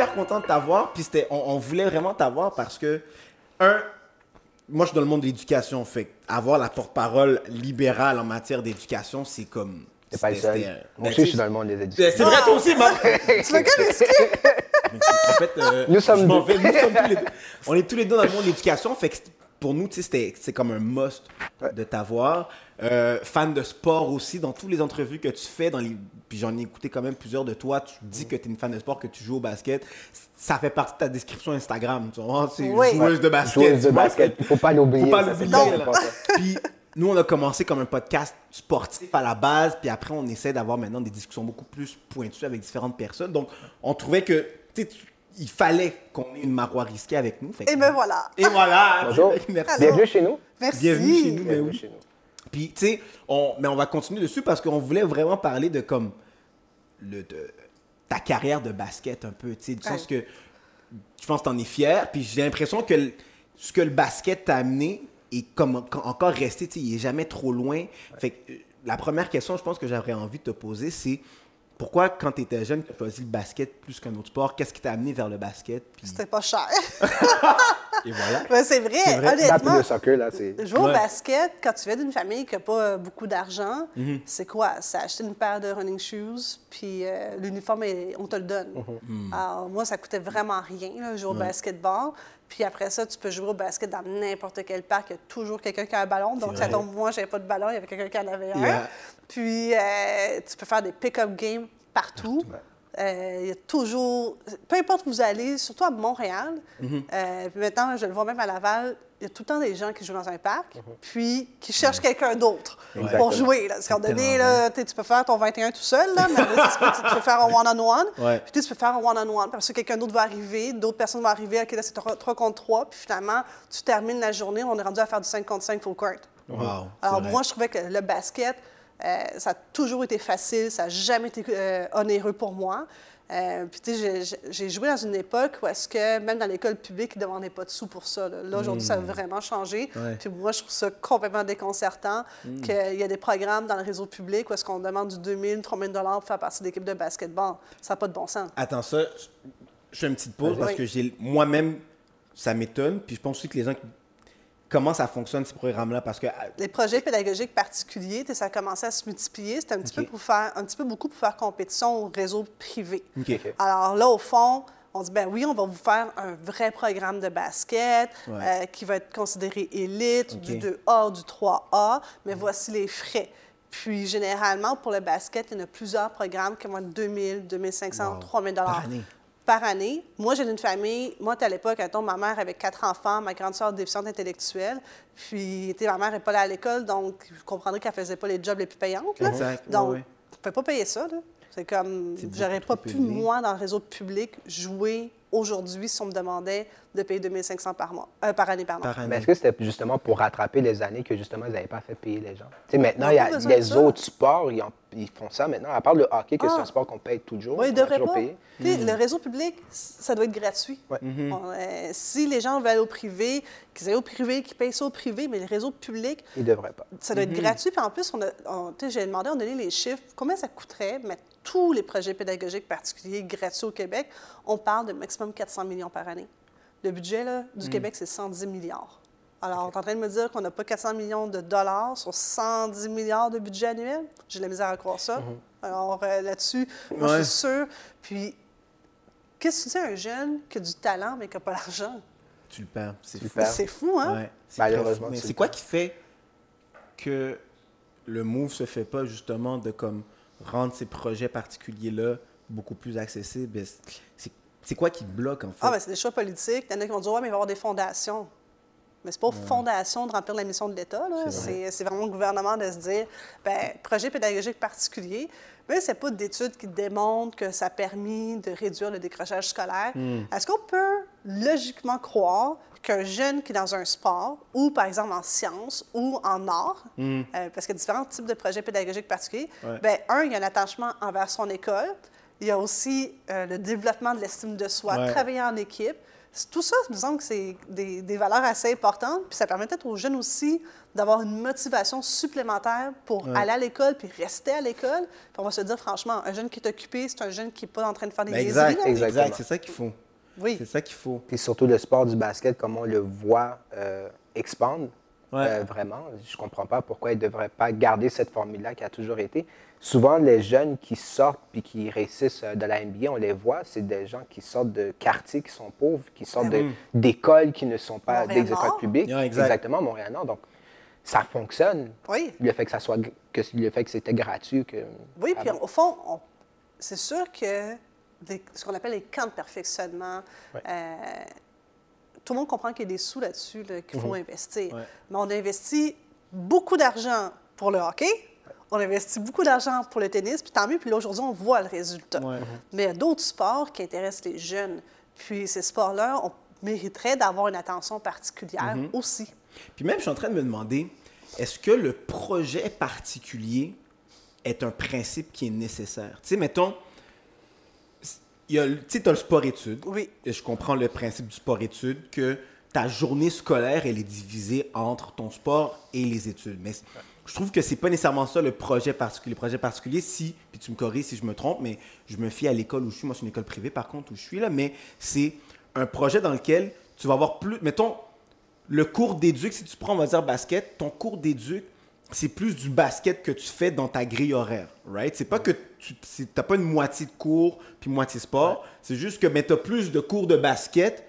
super content de t'avoir. Puis on, on voulait vraiment t'avoir parce que, un, moi, je suis dans le monde de l'éducation. Fait avoir la porte-parole libérale en matière d'éducation, c'est comme. C'est pas le seul. Moi ben, aussi, je suis dans le monde des c'est éducations. c'est vrai, toi aussi, man. Tu me connais en fait, euh, Nous sommes deux. vais, nous sommes tous les deux. On est tous les deux dans le monde de l'éducation. Fait que pour nous, tu sais, c'était- c'est comme un must Ouais. de t'avoir. Euh, fan de sport aussi, dans toutes les entrevues que tu fais, dans les... puis j'en ai écouté quand même plusieurs de toi, tu dis que tu es une fan de sport, que tu joues au basket. Ça fait partie de ta description Instagram. Tu vois, c'est Oui. joueuse de basket. Joueuse de basket. Il faut pas l'oublier. Faut pas l'oublier. Puis nous, on a commencé comme un podcast sportif à la base, puis après, on essaie d'avoir maintenant des discussions beaucoup plus pointues avec différentes personnes. Donc, on trouvait que, tu sais, tu- il fallait qu'on ait une marois risquée avec nous. Fait que- Et me voilà. Et voilà. Bonjour. Merci. Bienvenue chez nous. Merci. Bienvenue chez nous. Mais Bienvenue oui. chez nous. Puis, tu sais, on, mais on va continuer dessus parce qu'on voulait vraiment parler de comme le, de, ta carrière de basket un peu, tu sais, du Ouais. sens que je pense que t'en es fier. Puis j'ai l'impression que le- ce que le basket t'a amené est comme en- encore resté, tu sais, il est jamais trop loin. Fait que euh, la première question, je pense que j'aurais envie de te poser, c'est pourquoi quand tu étais jeune, tu as choisi le basket plus qu'un autre sport? Qu'est-ce qui t'a amené vers le basket Puis- C'était pas cher. Et voilà. C'est vrai, C'est vrai. Honnêtement. le soccer, là, c'est. Jouer au Ouais. basket, quand tu viens d'une famille qui n'a pas euh, beaucoup d'argent, Mhm. c'est quoi? C'est acheter une paire de running shoes, puis euh, l'uniforme, on te le donne. Mhm. Alors, moi, ça coûtait vraiment rien, là, jouer au basketball. Puis après ça, tu peux jouer au basket dans n'importe quel parc. Il y a toujours quelqu'un qui a un ballon. Donc, ça tombe, moi, j'avais pas de ballon, il y avait quelqu'un qui en avait un. Yeah. Puis, euh, tu peux faire des pick-up games partout. Euh, Il y a toujours, peu importe où vous allez, surtout à Montréal, Mhm. euh, puis maintenant, je le vois même à Laval, il y a tout le temps des gens qui jouent dans un parc, Mhm. puis qui cherchent quelqu'un d'autre pour jouer. Là. Parce qu'à un moment donné, là, tu peux faire ton 21 tout seul, là, mais là, tu peux faire un one-on-one. Ouais. Puis tu peux faire un one-on-one, parce que quelqu'un d'autre va arriver, d'autres personnes vont arriver, OK, là, c'est 3 contre 3, puis finalement, tu termines la journée, on est rendu à faire du 5 contre 5 full court. Wow. Alors, moi, je trouvais que le basket, euh, ça a toujours été facile, ça n'a jamais été euh, onéreux pour moi. Euh, puis, tu sais, j'ai- joué dans une époque où est-ce que, même dans l'école publique, ils ne demandaient pas de sous pour ça. Là, Là, aujourd'hui, ça a vraiment changé. Hmm. Ouais. Hmm. Puis moi, je trouve ça complètement déconcertant qu'il y a des programmes dans le réseau public où est-ce qu'on demande du 2000, 3000 pour faire partie d'équipe de basketball. Ça n'a pas de bon sens. Attends, ça, je- fais une petite pause parce que j'ai moi-même, ça m'étonne. Puis je pense aussi que les gens, qui- comment ça fonctionne ces programmes-là? Parce que ah, Les projets pédagogiques particuliers, ça a commencé à se multiplier. C'était un petit peu pour faire, un petit peu beaucoup pour faire compétition au réseau privé. Alors là, au fond, on dit, ben oui, on va vous faire un vrai programme de basket Ouais. euh, qui va être considéré élite, du 2A ou du 3A, mais voici les frais. Puis généralement, pour le basket, il y en a plusieurs programmes qui vont être 2000, 2500, Wow. 3000 Par année. Par année. Moi, j'ai une famille. Moi, à l'époque, ma mère avait quatre enfants, ma grande sœur déficiente intellectuelle. Puis, ma mère n'est pas là à l'école, donc vous comprendrez qu'elle faisait pas les jobs les plus payantes. là. Exact, Donc, ouais. je ne peux pas payer ça. là. C'est comme, j'aurais pas pu, moi, dans le réseau public, jouer aujourd'hui si on me demandait de payer 2500 par mois, euh, par année, pardon. par Mais année. est-ce que c'était justement pour rattraper les années que justement ils n'avaient pas fait payer les gens? Tu sais, maintenant, il y a de les autres sports, ils, en- ils font ça maintenant. À part le hockey, que c'est Ah. un sport qu'on paye toujours. Oui, devrait toujours. Tu sais, Le réseau public, ça doit être gratuit. Ouais. On, euh, si les gens veulent aller au privé, qu'ils aillent au privé, qu'ils payent ça au privé, mais le réseau public, Ils ne devraient pas. ça doit être gratuit. Puis en plus, on a, j'ai demandé, on a donné les chiffres, combien ça coûterait mettre tous les projets pédagogiques particuliers gratuits au Québec. On parle de maximum 400 millions par année. Le budget là, du Québec, c'est 110 milliards. Alors, on est en train de me dire qu'on n'a pas 400 millions de dollars sur 110 milliards de budget annuel? J'ai de la misère à croire ça. Alors, euh, là-dessus, moi, je suis sûre. Puis, qu'est-ce que tu dis à un jeune qui a du talent mais qui n'a pas l'argent? Tu le perds. C'est fou. C'est fou, hein? Ouais, c'est Malheureusement, c'est le quoi qui fait que le move se fait pas justement de comme rendre ces projets particuliers-là beaucoup plus accessibles? C'est quoi qui bloque en fait? Ah, ben, c'est des choix politiques. Il y en a qui vont dire, ouais, mais il va y avoir des fondations. Mais c'est pas aux fondations de remplir la mission de l'État. C'est c'est vraiment au gouvernement de se dire, ben projet pédagogique particulier, mais c'est pas d'études qui démontrent que ça a permis de réduire le décrochage scolaire. Est-ce qu'on peut logiquement croire qu'un jeune qui est dans un sport, ou par exemple en sciences, ou en art, euh, parce qu'il y a différents types de projets pédagogiques particuliers, Ouais. ben un, il y a un attachement envers son école. Il y a aussi euh, le développement de l'estime de soi, Ouais. travailler en équipe. Tout ça, semble que c'est des, des valeurs assez importantes. Puis ça permet peut-être aux jeunes aussi d'avoir une motivation supplémentaire pour aller à l'école puis rester à l'école. Puis on va se dire, franchement, un jeune qui est occupé, c'est un jeune qui n'est pas en train de faire des Ben, exact, exact. Exactement. C'est ça qu'il faut. Oui. C'est ça qu'il faut. Puis surtout le sport du basket, comme on le voit euh, expandre, Ouais. euh, vraiment. Je comprends pas pourquoi ils ne devraient pas garder cette formule-là qui a toujours été. Souvent, les jeunes qui sortent puis qui réussissent euh, de la NBA, on les voit, c'est des gens qui sortent de quartiers qui sont pauvres, qui sortent de- d'écoles qui ne sont pas des écoles publiques. Yeah, exact. Exactement, Montréal-Nord. Donc, ça fonctionne. Oui. Le fait que ça soit, que le fait que c'était gratuit, que. Oui, Ah puis au fond, on- c'est sûr que des- ce qu'on appelle les camps de perfectionnement, Ouais. euh, tout le monde comprend qu'il y a des sous là-dessus là, qu'il faut investir. Ouais. Mais on investit beaucoup d'argent pour le hockey, on investit beaucoup d'argent pour le tennis, puis tant mieux, puis là, aujourd'hui, on voit le résultat. Ouais. Mais il y a d'autres sports qui intéressent les jeunes. Puis ces sports-là, on mériterait d'avoir une attention particulière aussi. Puis même, je suis en train de me demander, est-ce que le projet particulier est un principe qui est nécessaire? Tu sais, mettons, tu sais, t'as le sport-études. Oui. Et je comprends le principe du sport-études, que ta journée scolaire, elle est divisée entre ton sport et les études. Mais je trouve que c'est pas nécessairement ça le projet particulier. Le projet particulier, si, puis tu me corriges si je me trompe, mais je me fie à l'école où je suis. Moi, c'est une école privée, par contre, où je suis là. Mais c'est un projet dans lequel tu vas avoir plus. Mettons, le cours d'éduc, si tu prends, on va dire basket, ton cours d'éduc, c'est plus du basket que tu fais dans ta grille horaire, right? C'est pas que tu n'as pas une moitié de cours puis moitié sport, c'est juste que tu as plus de cours de basket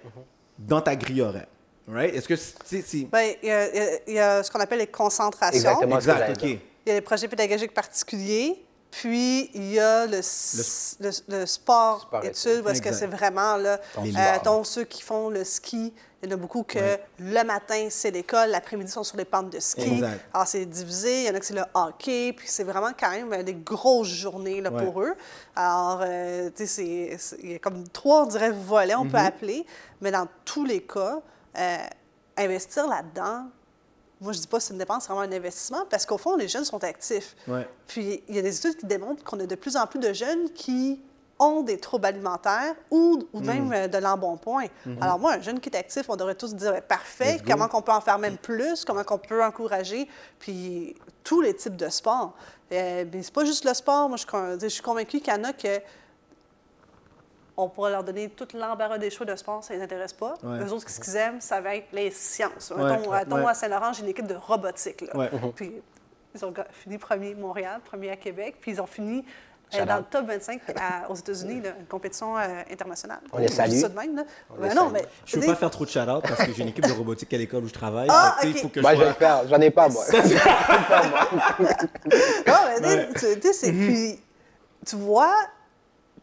dans ta grille horaire, right? Est-ce que c'est... Bien, il y, a- il y a- y a ce qu'on appelle les concentrations. Exactement. Exact, ok. Il y a les projets pédagogiques particuliers, puis il y a le, s- le, le sport, Sport études, est-ce que c'est vraiment, là, euh, ceux qui font le ski, il y en a beaucoup que le matin, c'est l'école, l'après-midi, ils sont sur les pentes de ski. Exact. Alors, c'est divisé, il y en a que c'est le hockey, puis c'est vraiment quand même euh, des grosses journées là, Ouais. pour eux. Alors, euh, tu sais, il y a comme trois, on dirait, volets, on peut Mm-hmm. appeler, mais dans tous les cas, euh, investir là-dedans, moi, je dis pas que c'est une dépense, c'est vraiment un investissement, parce qu'au fond, les jeunes sont actifs. Ouais. Puis, il y a des études qui démontrent qu'on a de plus en plus de jeunes qui ont des troubles alimentaires ou, ou Hmm. même euh, de l'embonpoint. Alors moi, un jeune qui est actif, on devrait tous dire, ben, parfait, comment qu'on peut en faire même plus, comment qu'on peut encourager, puis tous les types de sports. Euh, mais c'est pas juste le sport, moi je, je suis convaincue qu'il y en a que on pourrait leur donner tout l'embarras des choix de sport, ça les intéresse pas. Ouais. Eux autres, ce qu'ils aiment, ça va être les sciences. Ouais, Mettons, ouais, mettons, ouais. à Saint-Laurent, j'ai une équipe de robotique. Là. Ouais. Puis ils ont fini premier Montréal, premier à Québec, puis ils ont fini euh, dans le top 25 à- aux États-Unis, une compétition euh, internationale. On les salue. ça de même, là. On Ben les non, salue. mais Je veux tu pas faire trop de shout-out parce que j'ai une équipe de robotique à l'école où je travaille. Ah. Il faut que Moi, je je vais le faire. J'en ai pas, moi. Non, mais tu sais, puis, tu vois,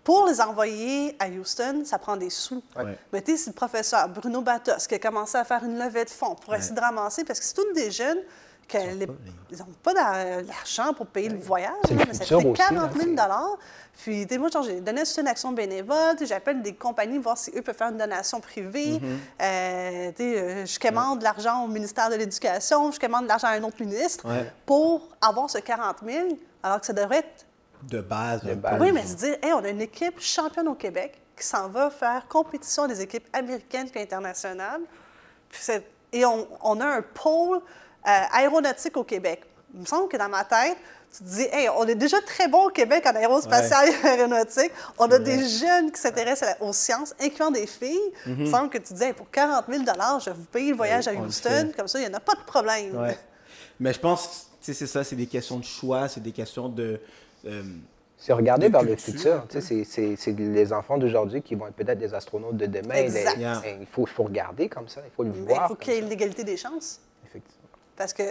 pour les envoyer à Houston, ça prend des sous. Ouais. Mais tu sais, c'est le professeur Bruno Batos qui a commencé à faire une levée de fonds pour essayer de ramasser, parce que c'est tous des jeunes qui n'ont pas l'argent pour payer le voyage. Là, mais ça aussi, 40 000 là, Puis, tu sais, moi, j'ai donné une action bénévole. tu sais, J'appelle des compagnies voir si eux peuvent faire une donation privée. Tu sais, euh, je commande de l'argent au ministère de l'Éducation, je commande de l'argent à un autre ministre Ouais. pour avoir ce 40 000, alors que ça devrait être De base. De base. oui, mais se dire, hey, on a une équipe championne au Québec qui s'en va faire compétition des équipes américaines puis internationales. Puis c'est- et on, on a un pôle euh, aéronautique au Québec. Il me semble que dans ma tête, tu te dis, hey, on est déjà très bon au Québec en aérospatial et aéronautique. On a des jeunes qui s'intéressent à la- aux sciences, incluant des filles. Il me semble que tu dis, hey, pour 40 000 je vais vous payer le voyage à Houston. Comme ça, il n'y en a pas de problème. Ouais. Mais je pense, tu sais, c'est ça, c'est des questions de choix, c'est des questions de. Euh, C'est regarder de vers le futur. Tu sais, c'est- les enfants d'aujourd'hui qui vont être peut-être des astronautes de demain. Exact. Les- Yeah. Il faut, regarder comme ça. Il faut le Mais il voir. faut qu'il y ait ça. l'égalité des chances. Effectivement. Parce que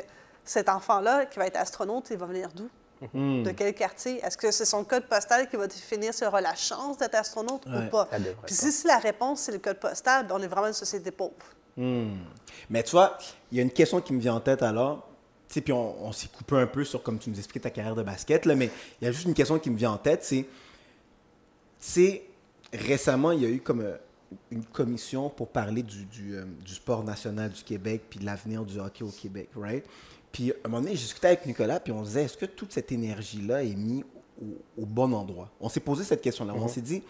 cet enfant-là qui va être astronaute, il va venir d'où? Hmm. De quel quartier? Est-ce que c'est son code postal qui va définir s'il aura la chance d'être astronaute Ouais, ou pas? Puis si, si la réponse, c'est le code postal, ben, on est vraiment une société pauvre. Mais tu vois, il y a une question qui me vient en tête alors. Sais, puis on, on s'est coupé un peu sur, comme tu nous expliques, ta carrière de basket, là, mais il y a juste une question qui me vient en tête, c'est, c'est récemment, il y a eu comme euh, une commission pour parler du, du, euh, du sport national du Québec, puis de l'avenir du hockey au Québec, right? Puis à un moment donné, je discutais avec Nicolas, puis on se disait, est-ce que toute cette énergie-là est mise au, au bon endroit? On s'est posé cette question-là. On s'est dit,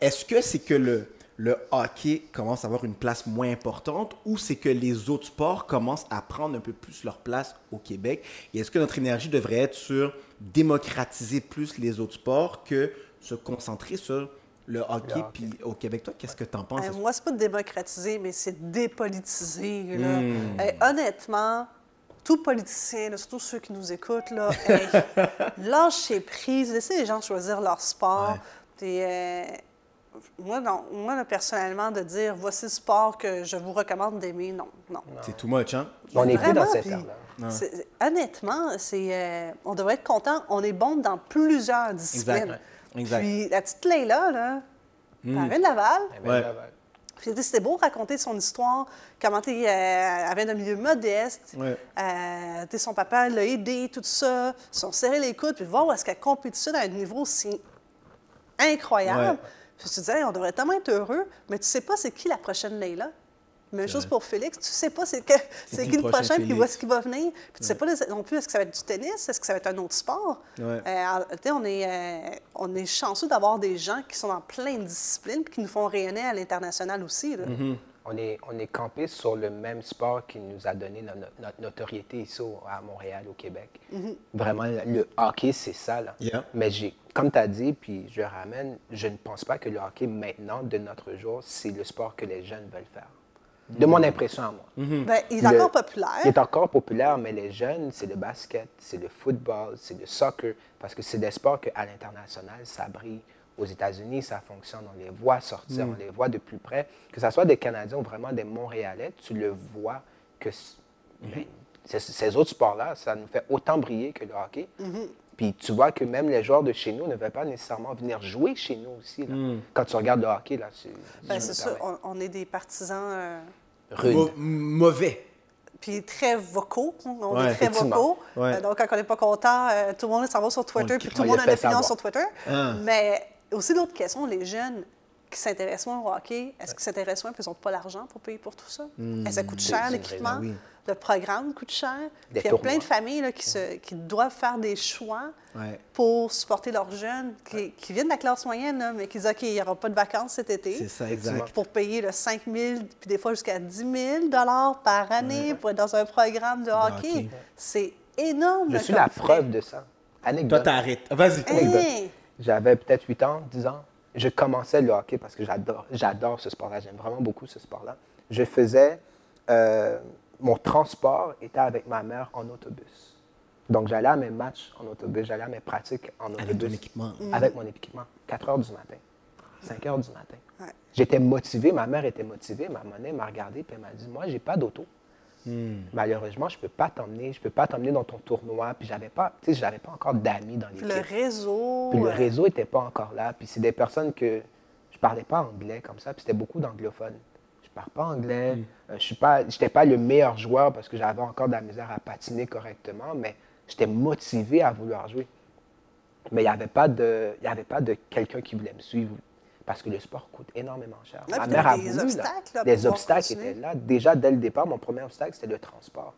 est-ce que c'est que le, le hockey commence à avoir une place moins importante ou c'est que les autres sports commencent à prendre un peu plus leur place au Québec? Et est-ce que notre énergie devrait être sur démocratiser plus les autres sports que se concentrer sur le hockey, puis au Québec, toi, qu'est-ce que tu en penses? Euh, moi, c'est pas de démocratiser, mais c'est dépolitiser. Là. Hmm. Euh, honnêtement, tout politicien, là, surtout ceux qui nous écoutent, là, hey, lâchez prise, laissez les gens choisir leur sport. Ouais. Euh, moi, non, moi là, personnellement, de dire voici le sport que je vous recommande d'aimer, non, non. C'est too much, hein? On n'est plus dans cette c'est- Honnêtement, c'est, euh, on devrait être content. On est bon dans plusieurs disciplines. Exact. Puis la petite Leila, là, elle vient de Laval. Ouais. là, ben, Puis c'était beau raconter son histoire, comment t'es, euh, elle vient d'un milieu modeste. Ouais. Euh, son papa l'a aidé, tout ça. Ils sont serrés les coudes, puis voir où est-ce qu'elle compétitionne à un niveau si incroyable. Ouais. Puis tu te disais, on devrait tellement être heureux, mais tu sais pas c'est qui la prochaine Leila. Même chose pour Félix, tu sais pas c'est, que, c'est qui qui le prochain puis où est-ce qu'il va venir. Puis tu sais pas non plus, est-ce que ça va être du tennis, est-ce que ça va être un autre sport? Ouais. Euh, alors, tu sais, on, est, euh, on est chanceux d'avoir des gens qui sont dans plein de disciplines puis qui nous font rayonner à l'international aussi. là. Mm-hmm. On est, on est campé sur le même sport qui nous a donné no- no- notre notoriété ici au- à Montréal, au Québec. Vraiment, le, le hockey, c'est ça. Là. Yeah. Mais j'ai, comme tu as dit, puis je ramène, je ne pense pas que le hockey, maintenant, de notre jour, c'est le sport que les jeunes veulent faire. De mon impression à moi. Ben, il est Le- encore populaire. Il est encore populaire, mais les jeunes, c'est le basket, c'est le football, c'est le soccer, parce que c'est des sports qu'à l'international, ça brille. Aux États-Unis, ça fonctionne. On les voit sortir, on les voit de plus près. Que ce soit des Canadiens ou vraiment des Montréalais, tu le vois que c- ben, ces- ces autres sports-là, ça nous fait autant briller que le hockey. Puis tu vois que même les joueurs de chez nous ne veulent pas nécessairement venir jouer chez nous aussi. là. Quand tu regardes le hockey, là, c'est Ben, c'est ça, on, on est des partisans, euh, Rude. Mauvais. puis très vocaux. On Ouais, est très vocaux. Ouais. Euh, donc, quand on n'est pas content, euh, tout le monde s'en va sur On Twitter, puis tout le On monde a une opinion savoir. sur Twitter. Ah. Mais aussi, l'autre question, les jeunes qui s'intéressent moins au hockey, est-ce qu'ils s'intéressent moins parce qu'ils n'ont pas l'argent pour payer pour tout ça? Est-ce que ça coûte cher, l'équipement? oui. Le programme coûte cher? Des Puis il y a plein de familles là, qui, se- qui doivent faire des choix Ouais. pour supporter leurs jeunes, qui, qui viennent de la classe moyenne, là, mais qui disent OK, il n'y aura pas de vacances cet été. C'est ça, exact. Pour payer le 5 000, puis des fois jusqu'à 10 000 par année pour être dans un programme de hockey. hockey. C'est énorme. Je suis la preuve de ça. Toi, Anecdote. t'arrêtes. Ah, Vas-y. Hey! J'avais peut-être 8 ans, 10 ans. Je commençais le hockey parce que j'adore, j'adore ce sport-là. J'aime vraiment beaucoup ce sport-là. Je faisais. euh, mon transport était avec ma mère en autobus. Donc, j'allais à mes matchs en autobus, j'allais à mes pratiques en autobus. Avec ton équipement. Avec mon équipement. 4 heures du matin, 5 heures du matin. Ouais. J'étais motivé, ma mère était motivée. Ma monnaie m'a regardé et elle m'a dit Moi, j'ai pas d'auto. Malheureusement, je peux pas t'emmener, je peux pas t'emmener dans ton tournoi. Puis j'avais pas, tu sais, j'avais pas encore d'amis dans l'équipe. le réseau. Puis le réseau n'était pas encore là. Puis c'est des personnes que je parlais pas anglais comme ça. Puis c'était beaucoup d'anglophones. Je parle pas anglais. Euh, je suis pas, j'étais pas le meilleur joueur parce que j'avais encore de la misère à patiner correctement, mais j'étais motivé à vouloir jouer. Mais il n'y avait pas de, il y avait pas de quelqu'un qui voulait me suivre parce que le sport coûte énormément cher. Ma mère a des voulu, obstacles, là, pouvoir obstacles continuer. étaient là. Déjà dès le départ, mon premier obstacle c'était le transport.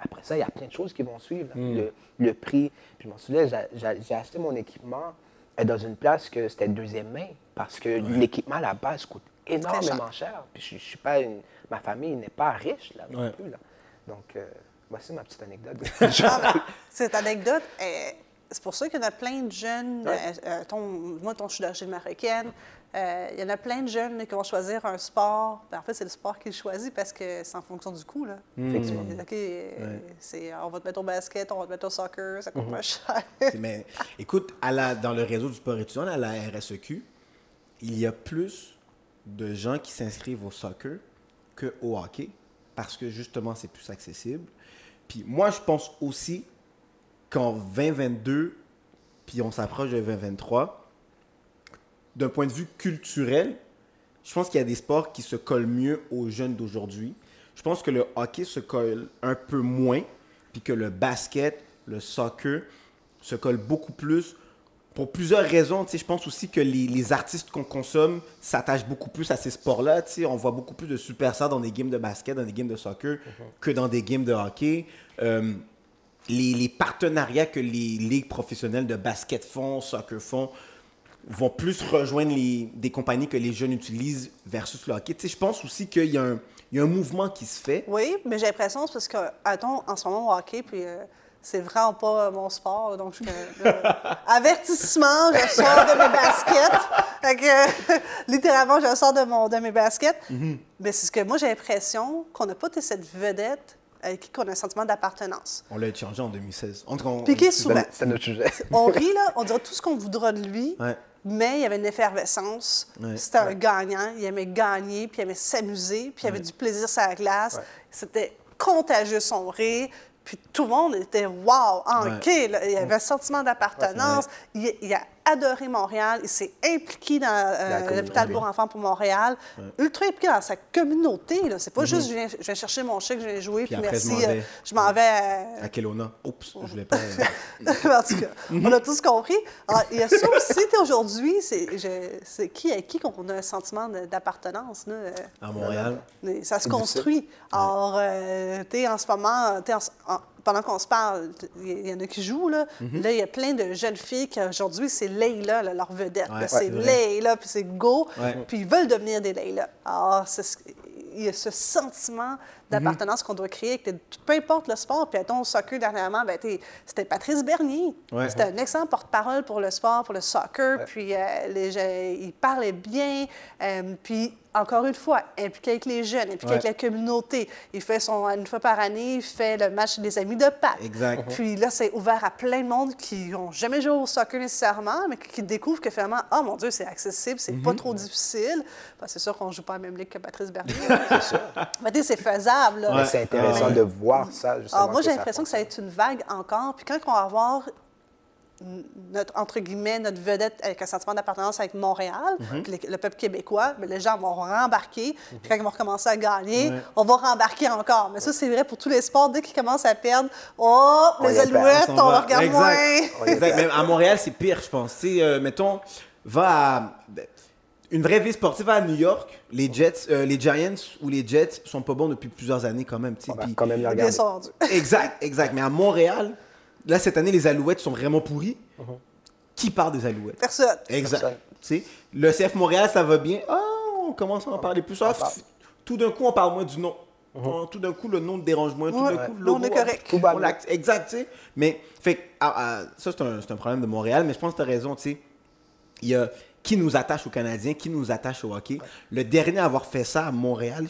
Après ça, il y a plein de choses qui vont suivre. là. Le, le prix. Puis je m'en souviens, j'a- j'a- j'ai acheté mon équipement euh, dans une place que c'était deuxième main parce que l'équipement à la base coûte énormément cher. Puis je, je suis pas une- ma famille n'est pas riche là non Ouais. plus. Là. Donc, euh, voici ma petite anecdote. Ah, ben, cette anecdote, euh, c'est pour ça qu'il y en a plein de jeunes. Ouais. euh, euh, ton- moi, ton, je suis d'origine marocaine. euh, il y en a plein de jeunes qui vont choisir un sport. Ben, en fait, c'est le sport qu'ils choisissent parce que c'est en fonction du coût. Là. Effectivement. Euh, OK, c'est, on va te mettre au basket, on va te mettre au soccer, ça coûte Mhm. pas cher. Mais écoute, à la, dans le réseau du sport étudiant, à la RSEQ, il y a plus de gens qui s'inscrivent au soccer qu'au hockey parce que justement, c'est plus accessible. Puis moi, je pense aussi qu'en 2022, puis on s'approche de 2023, d'un point de vue culturel, je pense qu'il y a des sports qui se collent mieux aux jeunes d'aujourd'hui. Je pense que le hockey se colle un peu moins, puis que le basket, le soccer se colle beaucoup plus pour plusieurs raisons. Je pense aussi que les, les artistes qu'on consomme s'attachent beaucoup plus à ces sports-là. On voit beaucoup plus de superstars dans des games de basket, dans des games de soccer, que dans des games de hockey. Euh, les, les partenariats que les ligues professionnelles de basket font, soccer font, vont plus rejoindre les, des compagnies que les jeunes utilisent versus le hockey. Tu sais, je pense aussi qu'il y, a un- il y a un mouvement qui se fait. Oui, mais j'ai l'impression, c'est parce que, attends, en ce moment, au hockey, puis euh, c'est vraiment pas mon sport. Donc, je, là, avertissement, je sors de mes baskets. Fait que, littéralement, je sors de, mon, de mes baskets. Mais c'est ce que moi, j'ai l'impression qu'on n'a pas été cette vedette avec qui on a un sentiment d'appartenance. On l'a échangé en 2016. En tout cas, on- Piqué souvent. C'est notre sujet. On rit, là, on dira tout ce qu'on voudra de lui, Ouais. mais il y avait une effervescence. Ouais. C'était un gagnant, il aimait gagner, puis il aimait s'amuser, puis il avait du plaisir sur la glace. C'était contagieux son rire. Puis tout le monde était wow, là, il y avait un sentiment d'appartenance. il, il a adoré Montréal, il s'est impliqué dans euh, l'hôpital pour enfants pour Montréal, ultra impliqué dans sa communauté. C'est pas juste je viens, je viens chercher mon chèque, je viens jouer, puis, après, merci, euh, je m'en vais à- À Kelowna. Oups, je voulais pas. euh, en tout cas, on a tous compris. Alors, il y a ça aussi, aujourd'hui, c'est qui à qui qu'on a un sentiment d'appartenance. euh, à Montréal. ça se construit. Alors, euh, tu en ce moment, en- pendant qu'on se parle, il y, en a qui jouent, là. Mm-hmm. Là, il y a plein de jeunes filles qui, aujourd'hui, c'est Leila, là, leur vedette. Ouais, c'est. Leila, puis c'est Go, Ouais. puis ils veulent devenir des Leila. Alors, c'est ce- il y a ce sentiment d'appartenance qu'on doit créer, que peu importe le sport. Puis, attends, au soccer, dernièrement, ben, c'était Patrice Bernier. Ouais. C'était un excellent porte-parole pour le sport, pour le soccer. Puis, euh, les, il parlait bien. euh, puis, encore une fois, impliqué avec les jeunes, impliqué Ouais. avec la communauté. Il fait son, une fois par année, il fait le match des amis de Pâques. Exact. Puis là, c'est ouvert à plein de monde qui n'ont jamais joué au soccer nécessairement, mais qui découvrent que finalement, oh mon Dieu, c'est accessible, c'est Mhm. pas trop difficile. Ben, c'est sûr qu'on joue pas à la même ligue que Patrice Bernier. c'est sûr. Mais tu sais, c'est faisable. là. Ouais. Mais c'est intéressant Ah ouais. de voir ça, justement. Alors, moi, j'ai l'impression que ça va être une vague encore. Puis quand on va avoir notre, entre guillemets, notre vedette avec un sentiment d'appartenance avec Montréal, Mhm. puis le, le peuple québécois, mais les gens vont rembarquer. Puis quand ils vont recommencer à gagner, on va rembarquer encore. Mais ça, c'est vrai pour tous les sports. Dès qu'ils commencent à perdre, oh, On les alouettes, on va. regarde exact. moins. exact. Même à Montréal, c'est pire, je pense. Tu sais, euh, mettons, va à une vraie vie sportive à New York. Les Jets, euh, les Giants ou les Jets sont pas bons depuis plusieurs années quand même. tu sais, On va puis- quand même regarder. Exact, exact. Mais à Montréal, là, cette année, les Alouettes sont vraiment pourris. Qui parle des Alouettes? Personne. Exact. Personne. Tu sais, le CF Montréal, ça va bien. Ah, on commence à en parler plus. Ah, tout d'un coup, on parle moins du nom. Ah, Tout d'un coup, le nom te dérange moins. Tout Ouais. d'un coup, le Nous, on logo, est correct. ah, on Exact, tu sais. Mais, fait ah, ah, ça, c'est un, problème de Montréal, mais je pense que tu as raison, tu sais. Il y a qui nous attache aux Canadiens, qui nous attache au hockey. Le dernier à avoir fait ça à Montréal,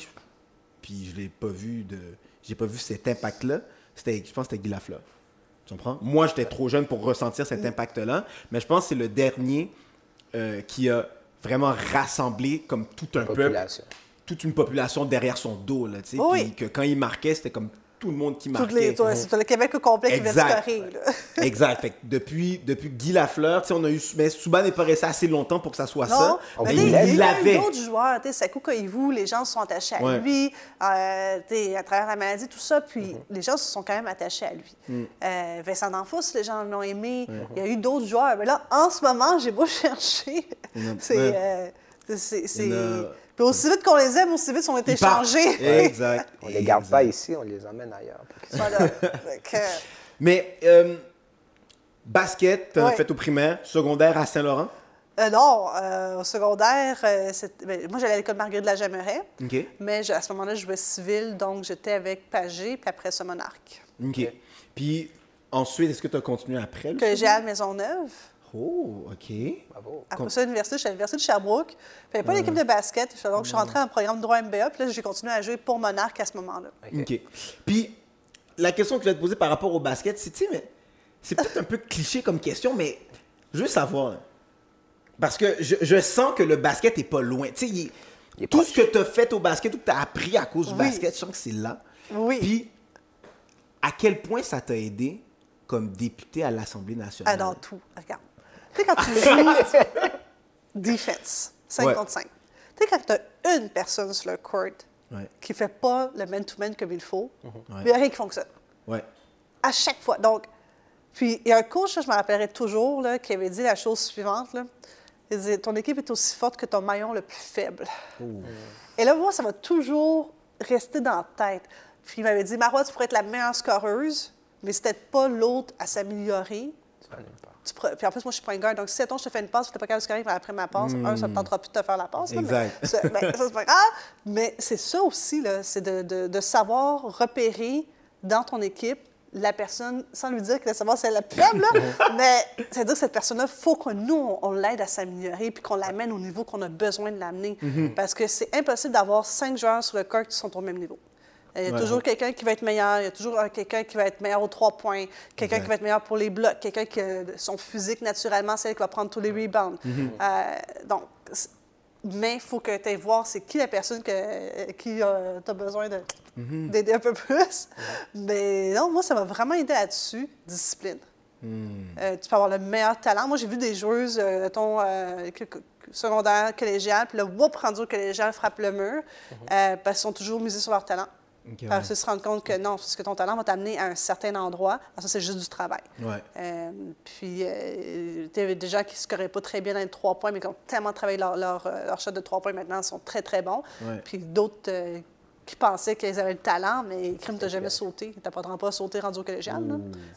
puis je l'ai pas vu de, j'ai pas vu cet impact-là. C'était, je pense que c'était Guy Lafleur. Tu comprends? Moi, j'étais trop jeune pour ressentir cet impact-là, mais je pense que c'est le dernier euh, qui a vraiment rassemblé comme tout un peuple, toute une population derrière son dos, là, tu sais. Oui. Puis que quand il marquait, c'était comme tout le monde qui Toutes marquait. les, toi, c'est le Québec au complet qui vient Exact. scorer. Exact. Fait que depuis, depuis Guy Lafleur, tu sais, on a eu. Mais Souban n'est pas resté assez longtemps pour que ça soit ça. Non, mais vous sais, laisse. il il y a eu l'avait. d'autres joueurs. tu sais, Sakou Koivu, les gens se sont attachés à Ouais. lui. euh, à travers la maladie, tout ça. Puis Mm-hmm. les gens se sont quand même attachés à lui. Mm. Euh, Vincent D'Anfos, les gens l'ont aimé. Il y a eu d'autres joueurs. Mais là, en ce moment, j'ai beau chercher. Il a- C'est. euh, c'est- Puis aussi vite qu'on les aime, aussi vite ils ont été changés. Exact. On les garde pas ici, on les emmène ailleurs. voilà. Que, Mais euh, basket, Ouais. fait au primaire, secondaire à Saint-Laurent? euh, non, euh, au secondaire, euh, ben, moi j'allais à l'école Marguerite de la Jameret. OK. Mais je- à ce moment-là, je jouais civil, donc j'étais avec Pagé, puis après ça, Monarque. OK. Puis ensuite, est-ce que tu as continué après? le Collégial Maisonneuve. Oh, OK. Bravo. Après ça, à l'université, je suis à l'université de Sherbrooke. Puis il n'y avait pas d'équipe de basket. Donc, je suis rentrée en programme droit MBA. Puis là, j'ai continué à jouer pour Monarque à ce moment-là. OK. Puis la question que je vais te poser par rapport au basket, c'est, tu sais, mais c'est peut-être un peu cliché comme question, mais je veux savoir. hein. Parce que je, je sens que le basket est pas loin. Tu sais, il est- Il est tout proche. ce que tu as fait au basket, tout que tu as appris à cause du Oui. basket, je sens que c'est là. Oui. Puis, à quel point ça t'a aidé comme député à l'Assemblée nationale? Ah, dans tout. Regarde. Tu sais, quand tu joues defense, 5 Ouais. contre 5, tu sais, quand tu as une personne sur le court Ouais, qui ne fait pas le man-to-man comme il faut, Ouais. il n'y a rien qui fonctionne. ouais. À chaque fois. Donc, puis il y a un coach, je me rappellerai toujours, là, qui avait dit la chose suivante. Là. Il disait Ton équipe est aussi forte que ton maillon le plus faible. Et là, moi, ça va toujours rester dans la tête. Puis il m'avait dit Marois, tu pourrais être la meilleure scoreuse, mais si t'aides pas l'autre à s'améliorer, Tu vas nulle part. Tu pre- puis en plus, moi, je suis point guard. Donc, si, attends, je te fais une passe, tu n'es pas capable de scorer après ma passe, un, ça ne me tentera plus de te faire la passe. là, mais Hmm. Exact. ça, ben, ça, c'est pas grave. Mais c'est ça aussi, là, c'est de, de- de savoir repérer dans ton équipe la personne, sans lui dire que savoir c'est la faible, mais c'est-à-dire que cette personne-là, il faut que nous, on, on l'aide à s'améliorer puis qu'on l'amène au niveau qu'on a besoin de l'amener. Mm-hmm. Parce que c'est impossible d'avoir cinq joueurs sur le court qui sont au même niveau. Il y a Ouais. toujours quelqu'un qui va être meilleur, il y a toujours un- quelqu'un qui va être meilleur aux trois points, quelqu'un qui va être meilleur pour les blocs, quelqu'un qui, euh, son physique, naturellement, c'est elle qui va prendre tous les rebounds. Mm-hmm. Euh, donc, mais il faut que tu ailles voir c'est qui la personne que, qui tu as besoin Mm-hmm. d'aider un peu plus. Mais non, moi, ça m'a vraiment aidé là-dessus, discipline. Euh, tu peux avoir le meilleur talent. Moi, j'ai vu des joueuses, euh, euh, que- secondaire, collégial, puis le whoop rendu au collégial frappe le mur, euh, parce qu'ils sont toujours misés sur leur talent. Ok, ouais. Parce qu'ils se rendent compte que non, parce que ton talent va t'amener à un certain endroit. Alors ça, c'est juste du travail. Ouais. Euh, puis, euh, tu avais des gens qui ne scoraient pas très bien dans les trois points, mais qui ont tellement travaillé leur, leur, euh, leur shot de trois points maintenant, ils sont très, très bons. Ouais. Puis d'autres euh, qui pensaient qu'ils avaient le talent, mais crime, t'as jamais sauté. T'as pas pas sauté rendu au collégial. là.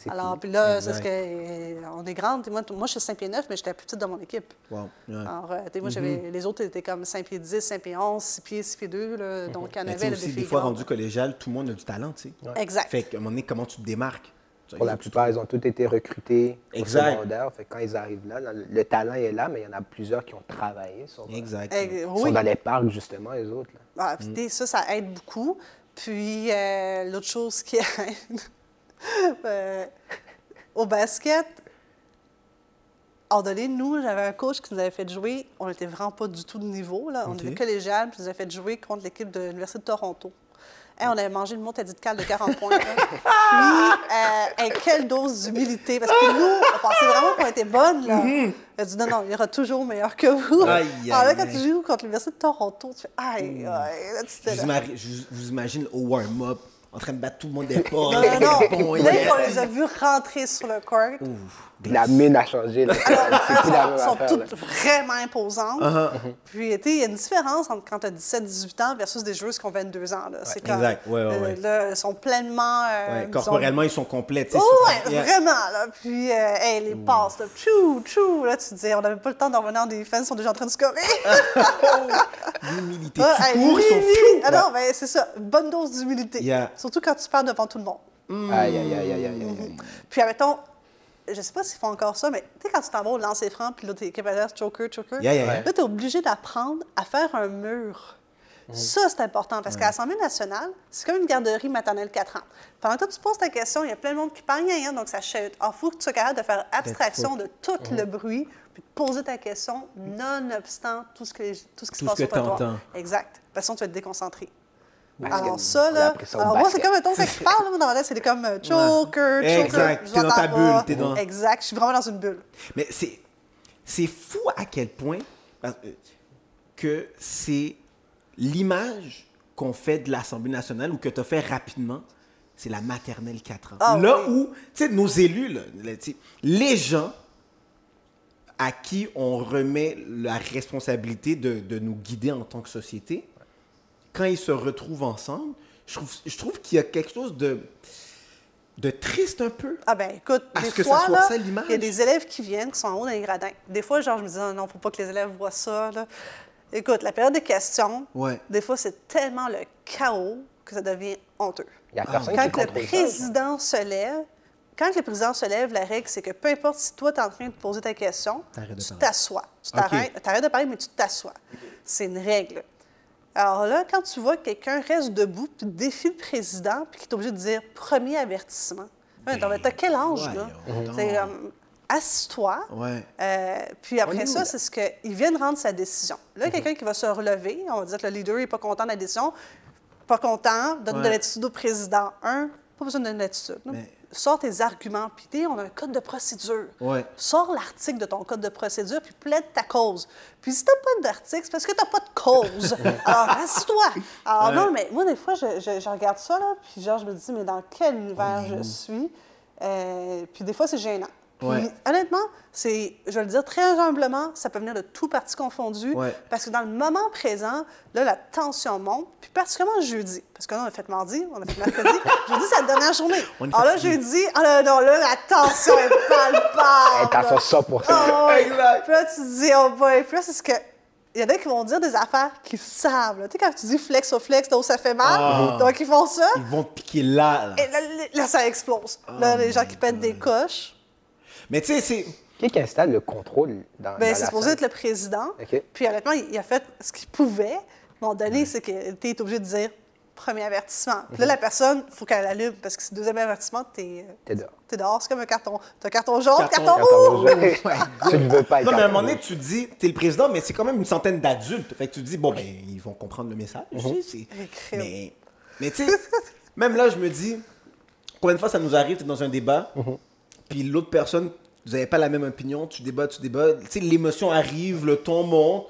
Alors, puis là, c'est parce que euh, on est grande. Moi, je suis 5 pieds 9, mais j'étais la plus petite de mon équipe. Wow. Ouais. Alors, euh, tu sais, moi, j'avais, les autres étaient comme 5 pieds 10, 5 pieds 11, 6 pieds, 6 pieds 2. Là, donc, il y en avait aussi, des des fois, grandes. rendu collégial, tout le monde a du talent, tu sais. Exact. Fait qu'à un moment donné, comment tu te démarques? Pour la plupart, ils ont tous été recrutés au Exact. secondaire. Fait quand ils arrivent là, le, le talent est là, mais il y en a plusieurs qui ont travaillé sur Exact. Eh, Ils oui. sont dans les parcs, justement, les autres. là. Ah, sais, ça, ça aide beaucoup. Puis, euh, l'autre chose qui aide, euh, au basket, en donné, nous, j'avais un coach qui nous avait fait jouer, on n'était vraiment pas du tout de niveau, là. on OK. était collégial, puis il nous avait fait jouer contre l'équipe de l'Université de Toronto. Hey, on avait mangé une montée de de 40 points. là. Puis, euh, hey, quelle dose d'humilité. Parce que nous, on pensait vraiment qu'on était bonnes. Là. Elle a dit non, non, il y aura toujours meilleur que vous. Mm-hmm. Aïe, Alors là, aïe, quand aïe. tu joues contre l'Université de Toronto, tu fais aïe, aïe. Là, tu Je vous, imagine, je vous- imagine au warm-up, en train de battre tout le monde des portes. Non, non, non. Dès qu'on les a vus rentrer sur le court, La mine a changé. là. C'est plus la même elles sont affaire. là. toutes vraiment imposantes. Uh-huh. Puis, tu sais, il y a une différence entre quand tu as 17-18 ans versus des joueuses qui ont 22 ans. Là. C'est comme, exact. Ouais, ouais, euh, ouais. là, elles sont pleinement... euh, Ouais, disons, corporellement, ils sont complets. tu sais, Oh, ouais, Yeah. vraiment, là. Puis, euh, hey, les passes, là, tchou, tchou, là, tu te dis, on n'avait pas le temps d'en revenir en défense, ils sont déjà en train de scorer. L'humilité. Ouais, Tu cours, ils sont oui, fous. oui. Ah non, ben, c'est ça, bonne dose d'humilité. Yeah. Surtout quand tu parles devant tout le monde. Aïe, aïe, aïe, aïe, aïe, aïe. Puis, admettons, je sais pas s'ils font encore ça, mais tu sais, quand tu t'en vas au lancer franc, puis là, t'es capable choker, choker, Yeah, yeah, yeah. là, t'es obligé d'apprendre à faire un mur. Ça, c'est important parce qu'à l'Assemblée nationale, c'est comme une garderie maternelle 4 ans. Pendant que toi, tu poses ta question, il y a plein de monde qui parle, rien, rien, donc ça chute. Il faut que tu sois capable de faire abstraction de tout le bruit, puis de poser ta question, nonobstant tout ce, que, tout ce qui Tout se passe ce que autour de toi. t'entends. Exact. Parce que sinon, tu vas te déconcentrer. Alors que ça, là, alors moi, c'est comme, mettons, quand tu parles, là, dans ma tête, c'est comme euh, choker, choker. Exact. je T'es dans ta bulle, t'es dans- Exact. Je suis vraiment dans une bulle. Mais c'est, c'est fou à quel point que c'est l'image qu'on fait de l'Assemblée nationale ou que tu as fait rapidement, c'est la maternelle 4 ans. Ah là oui. où, tu sais, nos élus, là, là, les gens à qui on remet la responsabilité de, de nous guider en tant que société, quand ils se retrouvent ensemble, je trouve, je trouve qu'il y a quelque chose de, de triste un peu. Ah ben écoute, À des ce que ça fois, soit là, ça, l'image. il y a des élèves qui viennent, qui sont en haut dans les gradins. Des fois, genre, je me dis, Ah non, faut pas que les élèves voient ça. Là. Écoute, la période des questions, Ouais. des fois, c'est tellement le chaos que ça devient honteux. Il n'y a Ah, personne Quand qui le contrôle ça. président se lève, quand le président se lève, la règle, c'est que peu importe si toi, tu es en train de poser ta question, tu t'assois. Tu t'arrêtes de parler, mais tu t'assois. C'est une règle. Alors là, quand tu vois que quelqu'un reste debout, puis défie le président, puis qui est obligé de dire premier avertissement. Ouais, t'as- quel âge, là? C'est, euh, Assis-toi. Ouais. Euh, puis après ça, c'est ce qu'il vient de rendre sa décision. Là, quelqu'un qui va se relever, on va dire que le leader n'est pas content de la décision, pas content, donne de l'attitude au président. Un, pas besoin de donner de l'attitude. Mais- Sors tes arguments, puis t'es, on a un code de procédure. Ouais. Sors l'article de ton code de procédure, puis plaide ta cause. Puis si t'as pas d'article, c'est parce que t'as pas de cause. Alors, assis-toi. Alors Ouais. non, mais moi, des fois, je, je- je regarde ça, là, puis genre, je me dis, mais dans quel univers je suis? Euh, puis des fois, c'est gênant. Puis, Ouais. honnêtement, c'est, je vais le dire très humblement, ça peut venir de tout parti confondu. Ouais. Parce que dans le moment présent, là, la tension monte, puis particulièrement jeudi. Parce que là, on a fait mardi, on a fait mercredi. jeudi, c'est la dernière journée. Alors là, jeudi, ah là, non, là, la tension est palpable. Attention, 100 Ah ouais. Exact. Puis là, tu te dis, oh boy. Puis là, c'est ce que. Il y en a qui vont dire des affaires qu'ils savent. là. Tu sais, quand tu dis flex au flex, où ça fait mal, Ah. donc ils font ça. Ils vont piquer là. là. Et là, là, ça explose. Oh là, les gens qui pètent des coches. Mais tu sais, c'est. Qui qui installe le contrôle dans, Ben, dans c'est supposé être le président. OK. Puis honnêtement, il, il a fait ce qu'il pouvait. À un moment donné, c'est que tu es obligé de dire premier avertissement. Puis là, la personne, il faut qu'elle allume parce que c'est deuxième avertissement, tu es, T'es dehors. dehors. C'est comme un carton. Tu un carton jaune, Carton- carton, Carton rouge. tu ne veux pas être Non, mais à un moment donné, tu te dis, t'es le président, mais c'est quand même une centaine d'adultes. Fait que tu te dis, bon, ben, ils vont comprendre le message. tu sais, c'est- Écrire. Mais, mais tu sais, même là, je me dis, combien de fois ça nous arrive, t'es dans un débat, puis l'autre personne, vous n'avez pas la même opinion, tu débats, tu débats, tu sais, l'émotion arrive, le ton monte.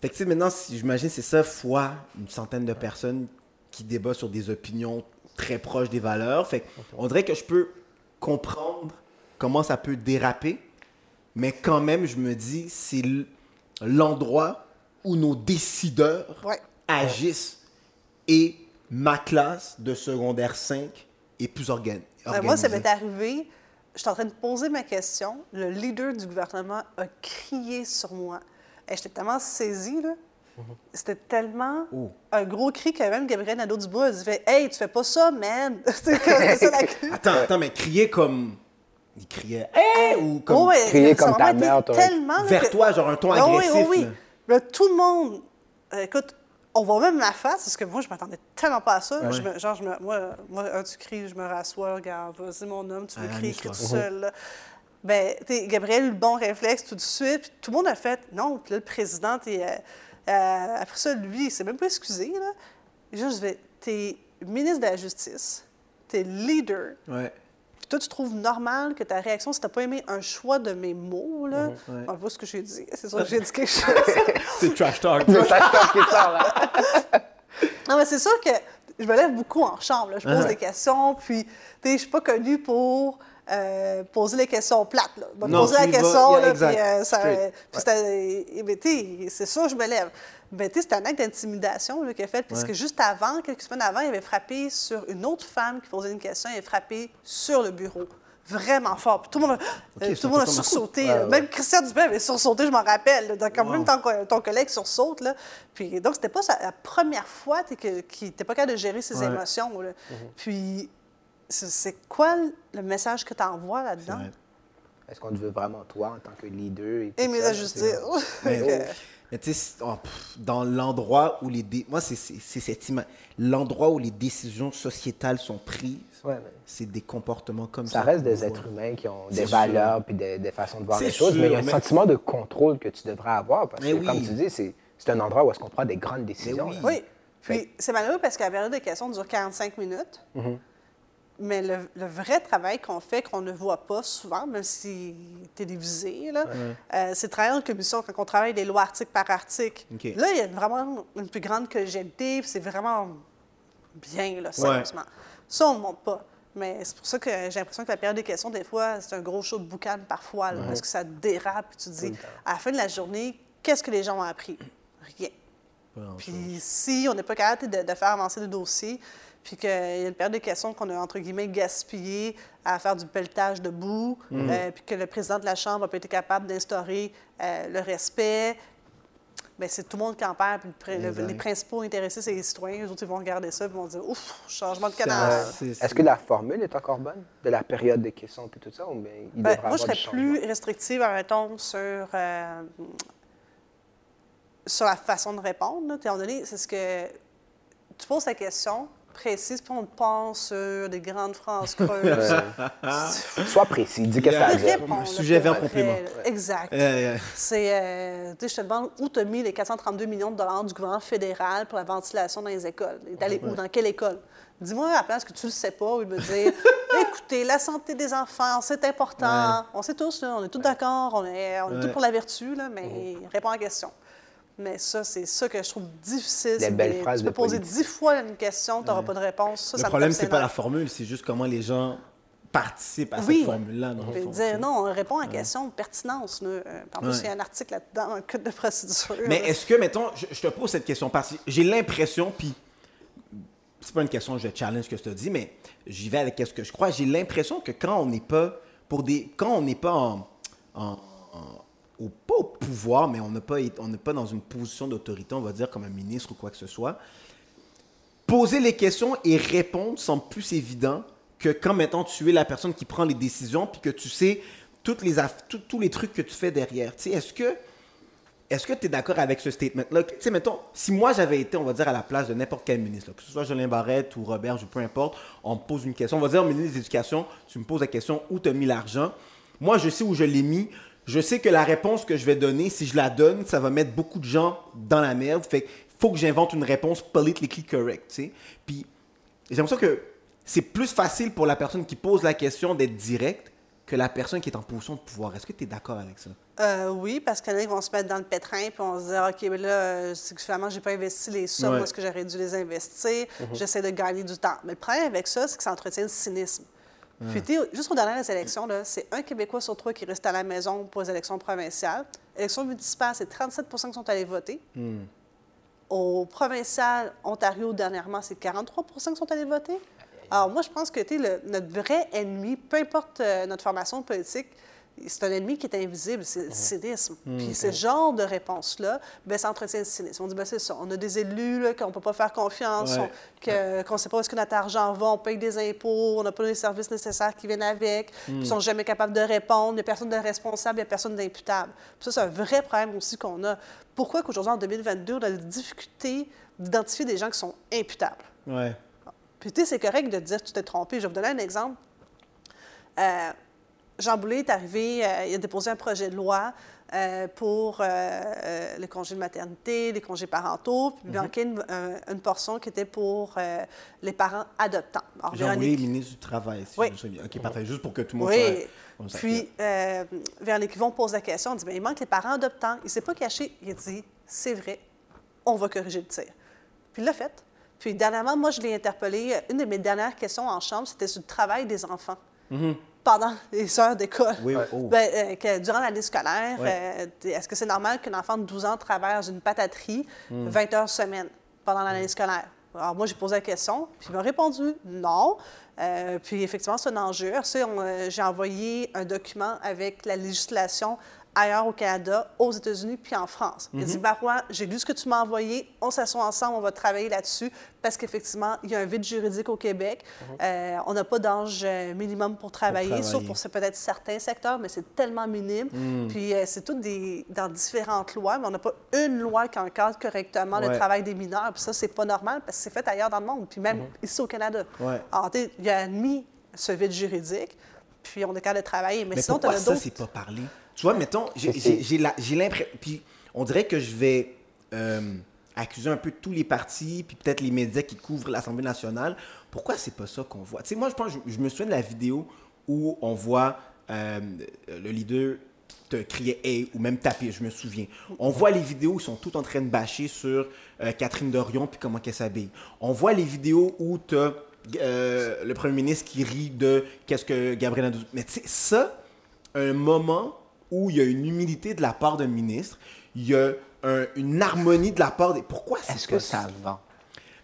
Fait que tu sais, maintenant, si- j'imagine, c'est ça, fois une centaine de personnes qui débattent sur des opinions très proches des valeurs. Fait on dirait que je peux comprendre comment ça peut déraper, mais quand même, je me dis, c'est l'endroit où nos décideurs Ouais. agissent et ma classe de secondaire 5 est plus organ- Ben, moi, ça m'est arrivé. J'étais en train de poser ma question. Le leader du gouvernement a crié sur moi. Et J'étais tellement saisie, là. C'était tellement Oh. un gros cri que même Gabriel Nadeau-Dubois a dit Hey, tu fais pas ça, man! Ça la. Attends, attends, mais crier comme. Il criait Hey! ou comme. Oh, ouais, crier comme ta mère, toi. Tellement, là, Vers que- toi, genre un ton oui, agressif. oui, oui. là. Là, tout le monde. euh, écoute, on voit même ma face, parce que moi, je m'attendais tellement pas à ça. Ouais. Je me- genre, je me- moi, moi, un, tu cries, je me rassois, regarde, vas-y, mon homme, tu veux Ah, crier, crie tout seul. là. Ben, Gabriel a eu le bon réflexe tout de suite, puis tout le monde a fait non. Puis là, le président, t'es, euh, euh, après ça, lui, il s'est même pas excusé. Là. Là, je vais, t'es ministre de la Justice, t'es leader, Ouais. Puis toi, tu trouves normal que ta réaction, si t'as pas aimé un choix de mes mots, là. Ouais. on voit ce que j'ai dit. C'est sûr que j'ai dit quelque chose. C'est trash talk. C'est ça qui sort, là. non, mais c'est sûr que je me lève beaucoup en chambre. là. Je pose Ouais. des questions, puis tu sais, je suis pas connue pour euh, poser les questions plates. Là. Non, poser la question, yeah, là, puis euh, ça, sais, c'est sûr, je me lève. Ben, tu sais, c'est un acte d'intimidation qu'il a fait, puisque Ouais. juste avant, quelques semaines avant, il avait frappé sur une autre femme qui posait une question, il avait frappé sur le bureau. Vraiment fort. Puis tout le monde a, euh, tout le monde a sursauté. Ouais. Même Christian Dubé avait sursauté, je m'en rappelle. là. Donc, quand Wow. même ton, ton collègue sursaute. Là. Puis, donc, c'était pas sa- la première fois qu'il n'était pas capable de gérer ses Ouais. émotions. là. Puis, c'est- quoi le message que tu envoies là-dedans? Est-ce qu'on te veut vraiment toi en tant que leader? Et, Et mais ça, à juste c'est- dire. Mais, mais tu sais, c'est- oh, dans l'endroit où les. dé- Moi, c'est cette ima- L'endroit où les décisions sociétales sont prises, Ouais, mais c'est des comportements comme ça. Ça reste des voit. êtres humains qui ont C'est des valeurs puis des, des façons de voir les choses, sûr, mais il y a un mais- sentiment de contrôle que tu devrais avoir parce que, oui. comme tu dis, c'est un endroit où est-ce qu'on prend des grandes décisions. oui. là. Oui. Fait- Puis, c'est malheureux parce que la période de questions dure 45 minutes. Mm-hmm. Mais le, le vrai travail qu'on fait, qu'on ne voit pas souvent, même si télévisé, là, euh, c'est travailler en commission quand on travaille des lois article par article. Là, il y a vraiment une plus grande collégialité, c'est vraiment bien, là, sérieusement. Ça, on ne le montre pas. Mais c'est pour ça que j'ai l'impression que la période des questions, des fois, c'est un gros show de boucan parfois, là, parce que ça dérape, puis tu te dis, à la fin de la journée, qu'est-ce que les gens ont appris? Rien. Puis si on n'est pas capable de, de faire avancer le dossier, puis qu'il y a une période de questions qu'on a, entre guillemets, gaspillé à faire du pelletage de boue, euh, puis que le président de la Chambre n'a pas été capable d'instaurer euh, le respect, bien, c'est tout le monde qui en perd. Puis le le- les principaux intéressés, c'est les citoyens. Eux autres, ils vont regarder ça, puis ils vont dire Ouf, changement de canal. Est-ce que la formule est encore bonne de la période de questions et tout ça? Ou bien il Ben, moi, avoir je serais plus restrictive, mettons, sur, euh, sur la façon de répondre. À un moment donné, c'est ce que tu poses la question précise, puis on pense sur des grandes phrases creuses. Sois précis, dis qu'est-ce que Yeah. ça veut dire. Réponds, là, Sujet, vrai, complément. Exact. Euh, C'est, euh, tu sais, je te demande où tu as mis les 432 millions de dollars du gouvernement fédéral pour la ventilation dans les écoles. Allé où? Dans quelle école? Dis-moi à la place que tu le sais pas, ou il me dire écoutez, la santé des enfants, c'est important. On sait tous, là, on est tous d'accord, on est, on est tous pour la vertu, là, mais réponds à la question. Mais ça, c'est ça que je trouve difficile. Des c'est belles phrases Tu peux de poser politique. dix fois une question, tu n'auras pas de réponse. Ça, le ça me problème, c'est pas la formule, c'est juste comment les gens participe à Oui. cette formule-là. dire, non, on répond à la question de pertinence. Euh, En plus, Ouais. il y a un article là-dedans, un code de procédure. Mais est-ce que, mettons, je, je te pose cette question parce que j'ai l'impression, puis c'est pas une question, je challenge ce que je te dis, mais j'y vais avec ce que je crois. J'ai l'impression que quand on n'est pas pour des, quand on n'est pas en- au, pas au pouvoir, mais on n'a pas, n'est pas dans une position d'autorité, on va dire comme un ministre ou quoi que ce soit, poser les questions et répondre semble plus évident que quand maintenant tu es la personne qui prend les décisions puis que tu sais toutes les tous les trucs que tu fais derrière. Est-ce que est-ce que tu es d'accord avec ce statement-là? Tu sais, mettons, si moi j'avais été, on va dire, à la place de n'importe quel ministre, que ce soit Jolin Barrette ou Robert, ou peu importe, on me pose une question. On va dire, ministre de l'Éducation, tu me poses la question où tu as mis l'argent? Moi, je sais où je l'ai mis. Je sais que la réponse que je vais donner, si je la donne, ça va mettre beaucoup de gens dans la merde. Fait qu'il faut que j'invente une réponse politically correct, tu sais. Puis, j'ai l'impression que c'est plus facile pour la personne qui pose la question d'être direct que la personne qui est en position de pouvoir. Est-ce que tu es d'accord avec ça? Euh, oui, parce qu'il y en a qui vont se mettre dans le pétrin puis on se dire, OK, mais là, euh, c'est que finalement, j'ai pas investi les sommes Ouais. où est-ce que j'aurais dû les investir. J'essaie de gagner du temps. Mais le problème avec ça, c'est que ça entretient le cynisme. Puis, tu sais, juste aux dernières élections, c'est un Québécois sur trois qui reste à la maison pour les élections provinciales. Élections municipales, c'est 37% qui sont allés voter. Au provincial, Ontario, dernièrement, c'est 43% qui sont allés voter. Alors, moi, je pense que le- notre vrai ennemi, peu importe euh, notre formation politique, c'est un ennemi qui est invisible, c'est le cynisme. Puis ce genre de réponse-là, ben, ça entretient le cynisme. On dit, ben, c'est ça, on a des élus là, qu'on ne peut pas faire confiance, Ouais. que- qu'on ne sait pas où est-ce que notre argent va, on paye des impôts, on n'a pas les services nécessaires qui viennent avec, puis ils ne sont jamais capables de répondre, il n'y a personne de responsable, il n'y a personne d'imputable. Puis ça, c'est un vrai problème aussi qu'on a. Pourquoi qu'aujourd'hui, en 2022, on a la difficulté d'identifier des gens qui sont imputables? Ouais. Puis, tu sais, c'est correct de dire tu t'es trompé. Je vais vous donner un exemple. Euh, Jean Boulet est arrivé, euh, il a déposé un projet de loi euh, pour euh, euh, les congés de maternité, les congés parentaux, puis il manquait une, un- une portion qui était pour les parents adoptants. Alors, Jean Boulet, Véronique- ministre du Travail, si Oui. je me souviens. OK, parfait. Juste pour que tout le monde oui. soit... ça. Puis, Véronique Yvon pose la question, on dit, Bien, il manque les parents adoptants. Il ne s'est pas caché. Il a dit, c'est vrai, on va corriger le tir. Puis il l'a fait. Puis dernièrement, moi, je l'ai interpellé. Une de mes dernières questions en chambre, c'était sur le travail des enfants pendant les heures d'école. Oui, oui. Oh. Ben, euh, que durant l'année scolaire, Ouais. euh, est-ce que c'est normal qu'un enfant de 12 ans travaille dans une pataterie Mm. 20 heures semaine pendant l'année scolaire? Alors, moi, j'ai posé la question, puis il m'a répondu non. Euh, puis, effectivement, c'est un enjeu. J'ai envoyé un document avec la législation ailleurs au Canada, aux États-Unis, puis en France. Il a dit, Marois, j'ai lu ce que tu m'as envoyé, on s'assoit ensemble, on va travailler là-dessus, parce qu'effectivement, il y a un vide juridique au Québec. Euh, on n'a pas d'âge euh, minimum pour travailler, sauf travailler. pour peut-être certains secteurs, mais c'est tellement minime. Hmm. Puis euh, c'est tout des, dans différentes lois, mais on n'a pas une loi qui encadre correctement le travail des mineurs. Puis ça, c'est pas normal parce que c'est fait ailleurs dans le monde, puis même ici au Canada. Hmm. Ouais. Alors, il a admis ce vide juridique, puis on est capable de travailler. Mais, Mais sinon, tu pourquoi as ça, c'est pas parlé? Tu vois, mettons, j'ai- l'impression... Puis on dirait que je vais euh, accuser un peu tous les partis, puis peut-être les médias qui couvrent l'Assemblée nationale. Pourquoi c'est pas ça qu'on voit? Tu sais, moi, je pense, je, je me souviens de la vidéo où on voit euh, le leader te crier « hey » ou même taper, je me souviens. On voit les vidéos où ils sont tous en train de bâcher sur euh, Catherine Dorion puis comment qu'elle s'habille. On voit les vidéos où tu le premier ministre qui rit de qu'est-ce que Gabriel Nadeau... Mais tu sais, ça, un moment où il y a une humilité de la part d'un ministre, il y a un- une harmonie de la part des... Pourquoi c'est Est-ce que ça vend?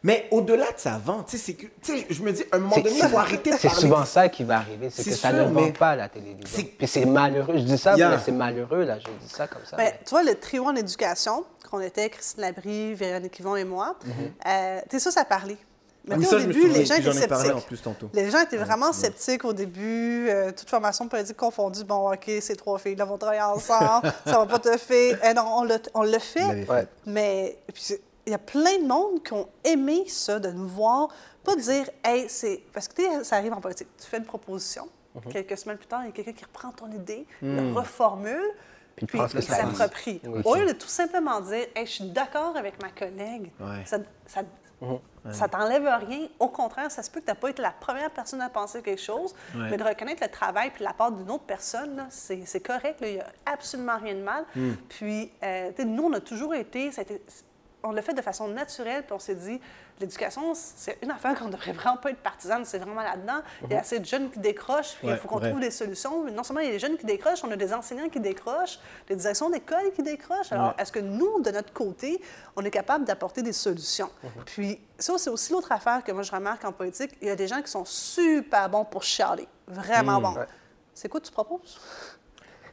Mais au-delà de ça vend, tu sais, c'est que... Je me dis, à un moment donné, il faut arrêter de C'est souvent ça qui va arriver, c'est que ça ne vend mais- pas à la télévision. C'est- Puis c'est malheureux. Je dis ça, Yeah. mais c'est malheureux, là. Je dis ça comme ça. Ben, mais- tu vois, le trio en éducation, qu'on était Christine Labrie, Véronique Yvon et moi, euh, tu sais, ça, ça parlait. Mais Ah oui, ça, au je me début, les gens étaient parlé en sceptiques. plus tantôt. Les gens étaient vraiment sceptiques au début, euh, toute formation politique confondue. Bon, OK, ces trois filles-là vont travailler ensemble, ça va pas te faire. Eh non, on l'a fait. Ouais. Mais il y a plein de monde qui ont aimé ça, de nous voir, pas dire, hey, c'est. Parce que tu sais, ça arrive en politique. Tu fais une proposition, Mhm. quelques semaines plus tard, il y a quelqu'un qui reprend ton idée, le reformule, Puis puis, il s'approprie. Au lieu de tout simplement dire, hey, je suis d'accord avec ma collègue, Ouais. ça. ça Mhm. ça t'enlève rien. Au contraire, ça se peut que tu n'as pas été la première personne à penser quelque chose, Ouais. mais de reconnaître le travail puis la part d'une autre personne, c'est correct. là. Il n'y a absolument rien de mal. Puis, euh, nous, on a toujours été, ça a été- on l'a fait de façon naturelle, puis on s'est dit, l'éducation, c'est une affaire qu'on ne devrait vraiment pas être partisane, c'est vraiment là-dedans. Il y a assez de jeunes qui décrochent, puis il faut qu'on trouve des solutions. Non seulement il y a des jeunes qui décrochent, on a des enseignants qui décrochent, des directions d'école qui décrochent. Alors, Ouais. est-ce que nous, de notre côté, on est capable d'apporter des solutions? Puis, ça, c'est aussi l'autre affaire que moi, je remarque en politique. Il y a des gens qui sont super bons pour chialer. Vraiment bons. Ouais. C'est quoi tu proposes?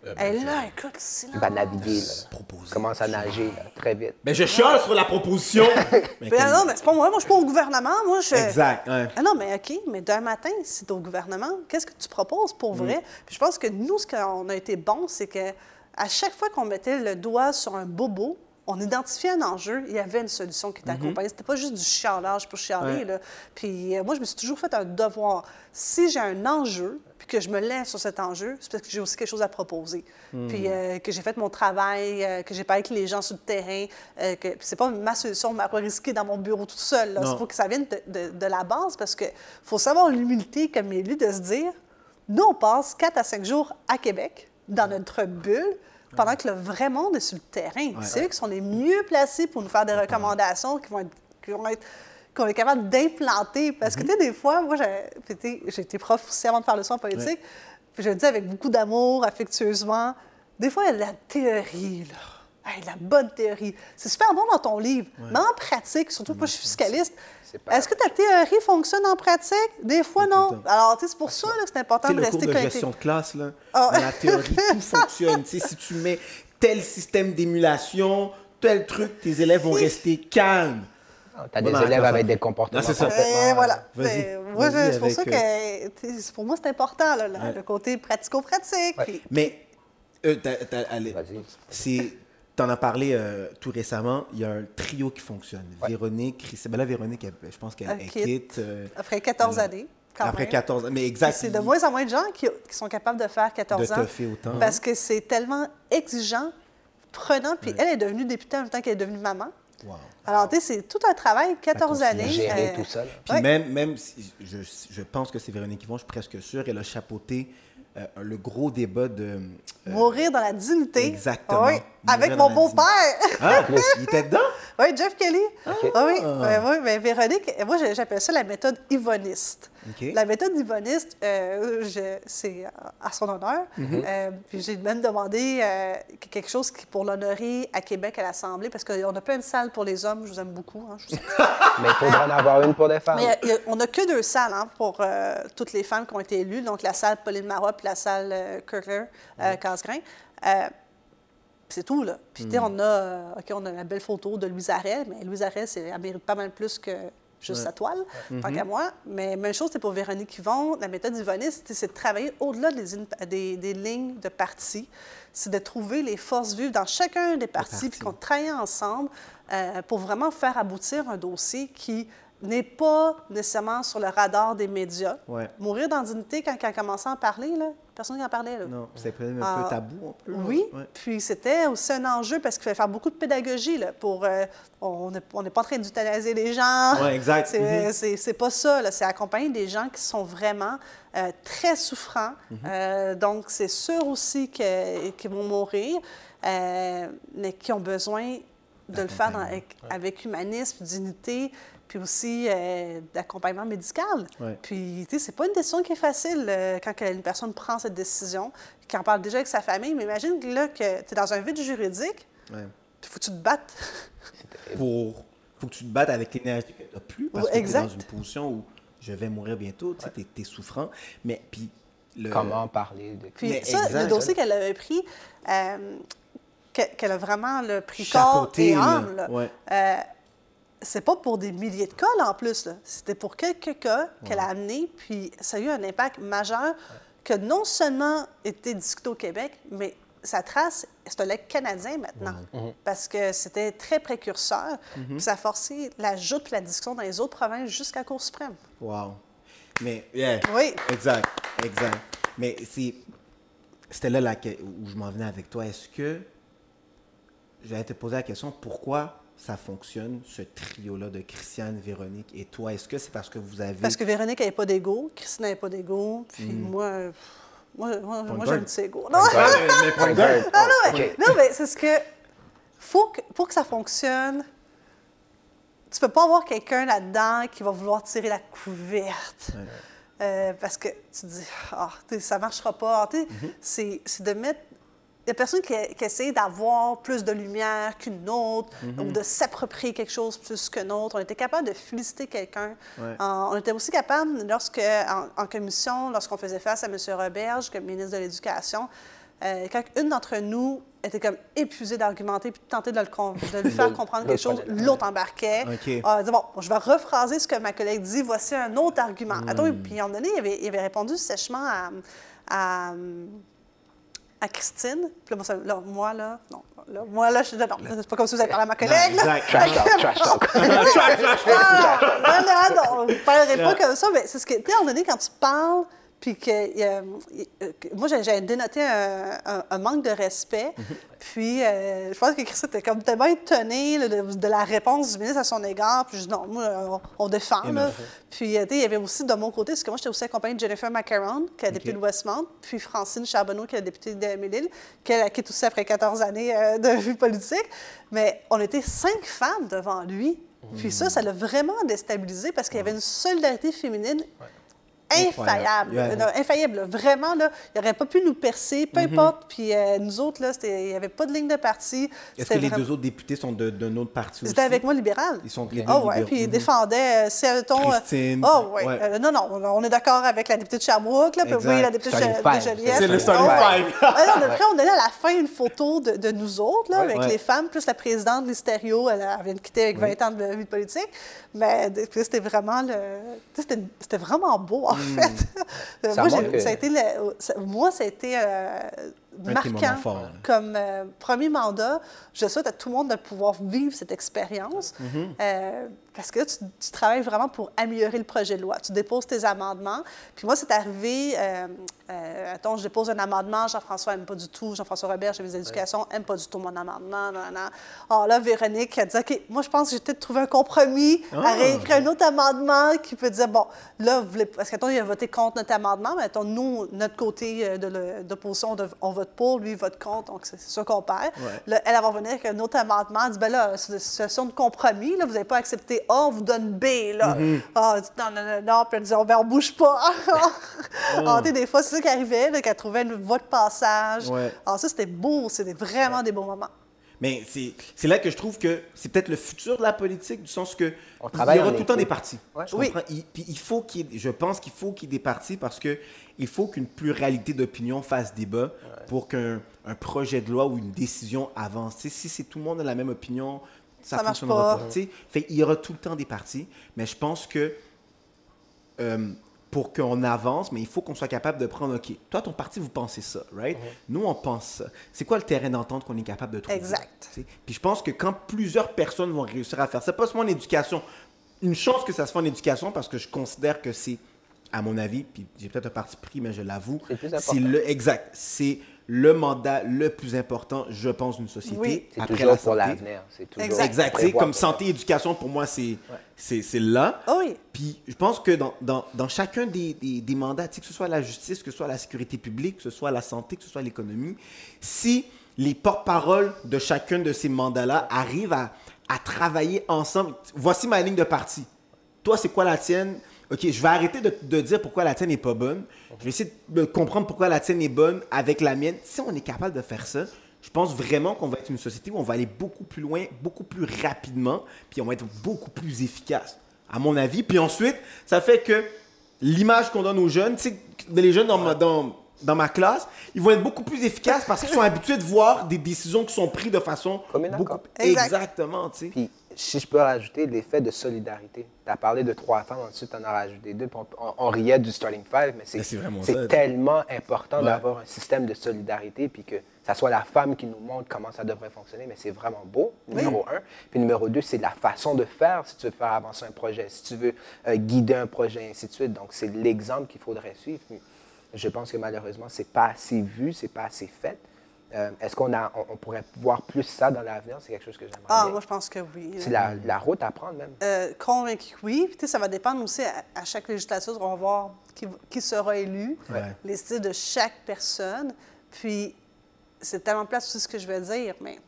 Euh, Et là, écoute, silence. Il va naviguer, là. Proposer. Commence à nager, là, très vite. Mais je chiale sur la proposition. Mais Ben non, mais c'est pas moi. Moi, je suis pas au gouvernement. Moi, je... Exact, ouais. Ah non, mais OK, mais d'un matin, si tu es au gouvernement, qu'est-ce que tu proposes pour vrai? Puis je pense que nous, ce qu'on a été bon, c'est que à chaque fois qu'on mettait le doigt sur un bobo, on identifiait un enjeu, il y avait une solution qui était accompagnée. C'était pas juste du chialage pour chialer. Ouais. Là. Puis euh, moi, je me suis toujours fait un devoir. Si j'ai un enjeu, puis que je me lève sur cet enjeu, c'est parce que j'ai aussi quelque chose à proposer. Puis euh, que j'ai fait mon travail, euh, que j'ai parlé avec les gens sur le terrain, euh, que puis c'est pas ma solution, ma pas risquer dans mon bureau là. Non. Il faut que ça vienne de, de- de la base parce que faut savoir l'humilité comme élu de se dire, nous, on passe 4 à 5 jours à Québec, dans notre bulle, pendant que le vrai monde est sur le terrain. C'est eux qui sont les mieux placés pour nous faire des recommandations qui vont être, qui vont être- qu'on est capable d'implanter. Parce que, tu sais, des fois, moi, été prof aussi avant de faire le soin en politique, puis je le dis avec beaucoup d'amour, affectueusement, des fois, il y a de la théorie, là. Hey, de la bonne théorie. C'est super bon dans ton livre. Mais en pratique, surtout que moi, je suis fiscaliste, C'est est-ce que ta théorie fonctionne en pratique? Des fois, non. temps. Alors, tu sais, c'est pour ça là, que c'est important de le cours rester de connecté. gestion de classe, là, dans la théorie, tout fonctionne. Tu sais, si tu mets tel système d'émulation, tel truc, tes élèves vont rester calmes. Tu as Bon, des élèves avec des comportements Non, c'est ça. euh, voilà. Vas-y, Mais moi, vas-y c'est pour ça que sais, pour moi, c'est important, là, le- le côté pratico-pratique. Ouais. puis- Mais, euh, t'as- t'as- c'est... T'en as parlé euh, tout récemment, il y a un trio qui fonctionne. Véronique, Chris... Ben là, Véronique, elle- je pense qu'elle Elle elle quitte. quitte. euh, Après 14 euh, années. quand Après même. 14 ans. Mais exact. C'est de moins en moins de gens qui, qui sont capables de faire 14 De ans. autant. Parce que c'est tellement exigeant, prenant. Puis elle est devenue députée en même temps qu'elle est devenue maman. Wow. Alors, tu sais, c'est tout un travail, 14 concilier. années. Gérer euh, tout ça. là. Puis Ouais. même, même si je, je pense que c'est Véronique Yvon, je suis presque sûr, elle a chapeauté euh, le gros débat de. euh, Mourir dans la dignité. Exactement. Oui, avec mon beau-père. Ah, il était dedans? Oui, Jeff Kelly. OK. Ah oui, oui, oui, mais Véronique, moi j'appelle ça la méthode yvoniste. La méthode yvoniste, euh, c'est à son honneur. Mm-hmm. Euh, puis j'ai même demandé euh, quelque chose qui, pour l'honorer à Québec à l'Assemblée, parce qu'on n'a pas une salle pour les hommes, je vous aime beaucoup. hein, je. Mais il faudra en avoir une pour des femmes. Mais a- on n'a que deux salles hein, pour euh, toutes les femmes qui ont été élues, donc la salle Pauline Marois puis la salle euh, Kirkler, euh, Casgrain. Euh, puis c'est tout, là. Puis, tu sais, on a, euh, OK, on a la belle photo de Louise Arel, mais Louise Arel, c'est- elle mérite pas mal plus que juste sa toile, tant qu'à moi. Mais même chose, c'est pour Véronique Yvon. La méthode yvoniste, c'est- c'est de travailler au-delà des, in- des, des lignes de partis. C'est de trouver les forces vives dans chacun des partis, partis. puis qu'on travaille ensemble euh, pour vraiment faire aboutir un dossier qui n'est pas nécessairement sur le radar des médias. Ouais. Mourir dans dignité, quand elle a commencé à en parler, là, personne n'en parlait. Là. Non, peut-être un Ah, peu tabou, un peu. Oui, Ouais. puis c'était aussi un enjeu parce qu'il fallait faire beaucoup de pédagogie. Là, pour, euh, on n'est on pas en train d'euthanasier les gens. Ouais, exact. C'est c'est pas ça. C'est accompagner des gens qui sont vraiment euh, très souffrants. Mhm. Euh, donc, c'est sûr aussi qu'ils vont mourir, euh, mais qui ont besoin de le faire dans- avec, avec humanisme, dignité, puis aussi euh, d'accompagnement médical. Ouais. Puis, tu sais, c'est pas une décision qui est facile euh, quand une personne prend cette décision, qui en parle déjà avec sa famille. Mais imagine là, que tu es dans un vide juridique, Ouais. puis faut que tu te battes. Pour. Faut que tu te battes avec l'énergie que tu n'as plus parce Ouais, que tu es dans une position où je vais mourir bientôt, tu sais, t'es- t'es souffrant. Mais puis. Le... Comment parler de Puis Mais ça, exact. le dossier qu'elle avait pris, euh, que- qu'elle a vraiment le pris corps Chapeauté, et là. âme, là, Ouais. euh, c'est pas pour des milliers de cas, là, en plus. là. C'était pour quelques cas qu'elle a amenés, puis ça a eu un impact majeur que non seulement était discuté au Québec, mais sa trace, c'est un canadien maintenant, parce que c'était très précurseur, puis ça a forcé l'ajout de la discussion dans les autres provinces jusqu'à la Cour suprême. Wow. Mais, yeah. Oui. Exact, exact. Mais c'est. C'était là la où je m'en venais avec toi. Est-ce que. J'allais te poser la question pourquoi ça fonctionne, ce trio-là de Christiane, Véronique et toi? Est-ce que c'est parce que vous avez. Parce que Véronique n'avait pas d'ego, Christine n'avait pas d'ego, puis moi, euh, moi, moi, moi, j'ai un guard. petit ego. Non, mais. Ah, non, mais, non, mais c'est ce que. Faut que, pour que ça fonctionne, tu peux pas avoir quelqu'un là-dedans qui va vouloir tirer la couverte. Euh, parce que tu te dis, ah, sais, ça marchera pas. Tu sais, c'est- C'est de mettre. Il y a personne qui, qui essaie d'avoir plus de lumière qu'une autre ou de s'approprier quelque chose plus qu'un autre. On était capable de féliciter quelqu'un. Ouais. En- on était aussi capable, lorsque, en, en commission, lorsqu'on faisait face à M. Roberge, comme ministre de l'Éducation, euh, quand une d'entre nous était comme épuisée d'argumenter puis de tenter de, le de lui faire comprendre quelque chose, l'autre embarquait. OK. Ah, elle dit, bon, je vais rephraser ce que ma collègue dit, voici un autre argument. Hmm. Attends, puis à un moment donné, il avait, il avait répondu sèchement à, à, à Christine. Puis là, moi, là, moi, là, non, là, moi, là, je non, c'est pas comme si vous avez parlé à ma collègue. là. exact. Trash talk, trash talk. Ah, non, non, non, on ne parlerait pas comme ça, mais c'est ce que, tu sais, à un moment donné, quand tu parles, puis que, euh, euh, moi, j'ai- dénoté un, un- un manque de respect, puis euh, je pense que Christine était comme tellement étonnée là, de, de la réponse du ministre à son égard, puis je dis non, moi, on, on défend, là. Puis, il y avait aussi de mon côté, parce que moi, j'étais aussi accompagnée de Jennifer Macaron, qui est la députée de Westmount, puis Francine Charbonneau, qui est la députée de Mélile, qui elle quitte aussi après 14 années euh, de vie politique. Mais on était cinq femmes devant lui. Puis ça, ça l'a vraiment déstabilisé parce qu'il y avait une solidarité féminine. Incroyable. Non, infaillible. là. Vraiment, là, il n'aurait pas pu nous percer, peu importe. Puis euh, nous autres, là, c'était- il n'y avait pas de ligne de parti. Est-ce C'était que les vraiment- deux autres députés sont de- d'un autre parti Ils aussi? étaient avec moi libéral. Ils sont les deux Ah ouais, libéraux. puis ils Mhm. défendaient, euh, admettons, euh, Christine. Ah ouais. Ouais. Euh, non, non, on est d'accord avec la députée de Sherbrooke, là, puis oui, la députée de, Joliette. C'est le starting ouais. five. Ah non, après, on a là à la fin une photo de, de nous autres, là, Ouais. avec Ouais. les femmes, plus la présidente de l'Hystério, elle, elle vient de quitter avec 20 ans de vie politique. Mais c'était vraiment C'était c'était vraiment beau. Fait. Ça moi, que- ça a été le- ça- moi, ça a été euh, marquant là. comme euh, premier mandat. Je souhaite à tout le monde de pouvoir vivre cette expérience Mm-hmm. euh, parce que là, tu, tu travailles vraiment pour améliorer le projet de loi. Tu déposes tes amendements. Puis moi, c'est arrivé, euh, euh, attends, je dépose un amendement, Jean-François n'aime pas du tout, Jean-François Robert, chef des éducations, n'aime pas du tout mon amendement. Non, non. Alors là, Véronique a dit, OK, moi, je pense que j'ai peut-être trouvé un compromis Ah. à réécrire un autre amendement qui peut dire, bon, là, vous voulez, parce qu'attends, il a voté contre notre amendement, mais attends, nous, notre côté euh, d'opposition, on vote pour, lui, il vote contre, donc c'est sûr qu'on perd. Ouais. Là, elle, elle va revenir avec un autre amendement, elle dit, ben là, c'est une situation de compromis, là, vous n'avez pas accepté A, on vous donne B, là. Mm-hmm. Ah, dit, non, non, non, non, puis elle dit, oh, ben, on bouge pas. Ah, sais, des fois, c'est ça qui arrivait, là, qu'elle trouvait une voie de passage. Ouais. Ah, ça, c'était beau, c'était vraiment des beaux moments. Mais c'est c'est là que je trouve que c'est peut-être le futur de la politique, du sens que On il y aura tout le temps des partis. Ouais. Oui. Il- puis il faut qu'il y ait- je pense qu'il faut qu'il y ait des partis parce que il faut qu'une pluralité d'opinions fasse débat pour qu'un un projet de loi ou une décision avance. Si c'est tout le monde a la même opinion, ça, Ça marche fonctionnera pas. pas. tu sais. Fait, il y aura tout le temps des partis, mais je pense que euh, pour qu'on avance, mais il faut qu'on soit capable de prendre, OK, toi, ton parti, vous pensez ça, right? Nous, on pense ça. C'est quoi le terrain d'entente qu'on est capable de trouver? Exact. Puis je pense que quand plusieurs personnes vont réussir à faire ça, pas seulement en éducation, une chance que ça se fait en éducation parce que je considère que c'est, à mon avis, puis j'ai peut-être un parti pris, mais je l'avoue, C'est le, exact, c'est le mandat le plus important, je pense, d'une société. Oui. C'est après toujours la pour santé. l'avenir. C'est toujours Exact. Comme pour santé et éducation, pour moi, c'est c'est c'est là. Ah oui. Puis je pense que dans, dans, dans chacun des, des, des mandats, que ce soit la justice, que ce soit la sécurité publique, que ce soit la santé, que ce soit l'économie, si les porte-paroles de chacun de ces mandats-là arrivent à, à travailler ensemble, voici ma ligne de parti. Toi, c'est quoi la tienne? OK, je vais arrêter de, de dire pourquoi la tienne n'est pas bonne. Je vais essayer de comprendre pourquoi la tienne est bonne avec la mienne. Si on est capable de faire ça, je pense vraiment qu'on va être une société où on va aller beaucoup plus loin, beaucoup plus rapidement, puis on va être beaucoup plus efficace, à mon avis. Puis ensuite, ça fait que l'image qu'on donne aux jeunes, tu sais, les jeunes dans, ma, dans, dans ma classe, ils vont être beaucoup plus efficaces parce qu'ils sont habitués de voir des décisions qui sont prises de façon Comme beaucoup... Exactement, tu sais. Puis, si je peux rajouter l'effet de solidarité. Tu as parlé de trois femmes, ensuite, tu en as rajouté deux. puis On, on- on riait du starting five, mais c'est tellement important Ouais. d'avoir un système de solidarité, puis que ça soit la femme qui nous montre comment ça devrait fonctionner. Mais c'est vraiment beau, numéro un. Puis numéro deux, c'est la façon de faire si tu veux faire avancer un projet, si tu veux euh, guider un projet, ainsi de suite. Donc, c'est l'exemple qu'il faudrait suivre. Je pense que malheureusement, c'est pas assez vu, c'est pas assez fait. Euh, Est-ce qu'on a, on, on pourrait voir plus ça dans l'avenir? C'est quelque chose que j'aimerais Ah, bien. moi, je pense que oui. C'est la, la route à prendre même. Euh, convaincu que oui. Puis, tu sais, ça va dépendre aussi à, à chaque législature. On va voir qui, qui sera élu, Ouais. les styles de chaque personne. Puis, c'est tellement place aussi ce que je veux dire, mais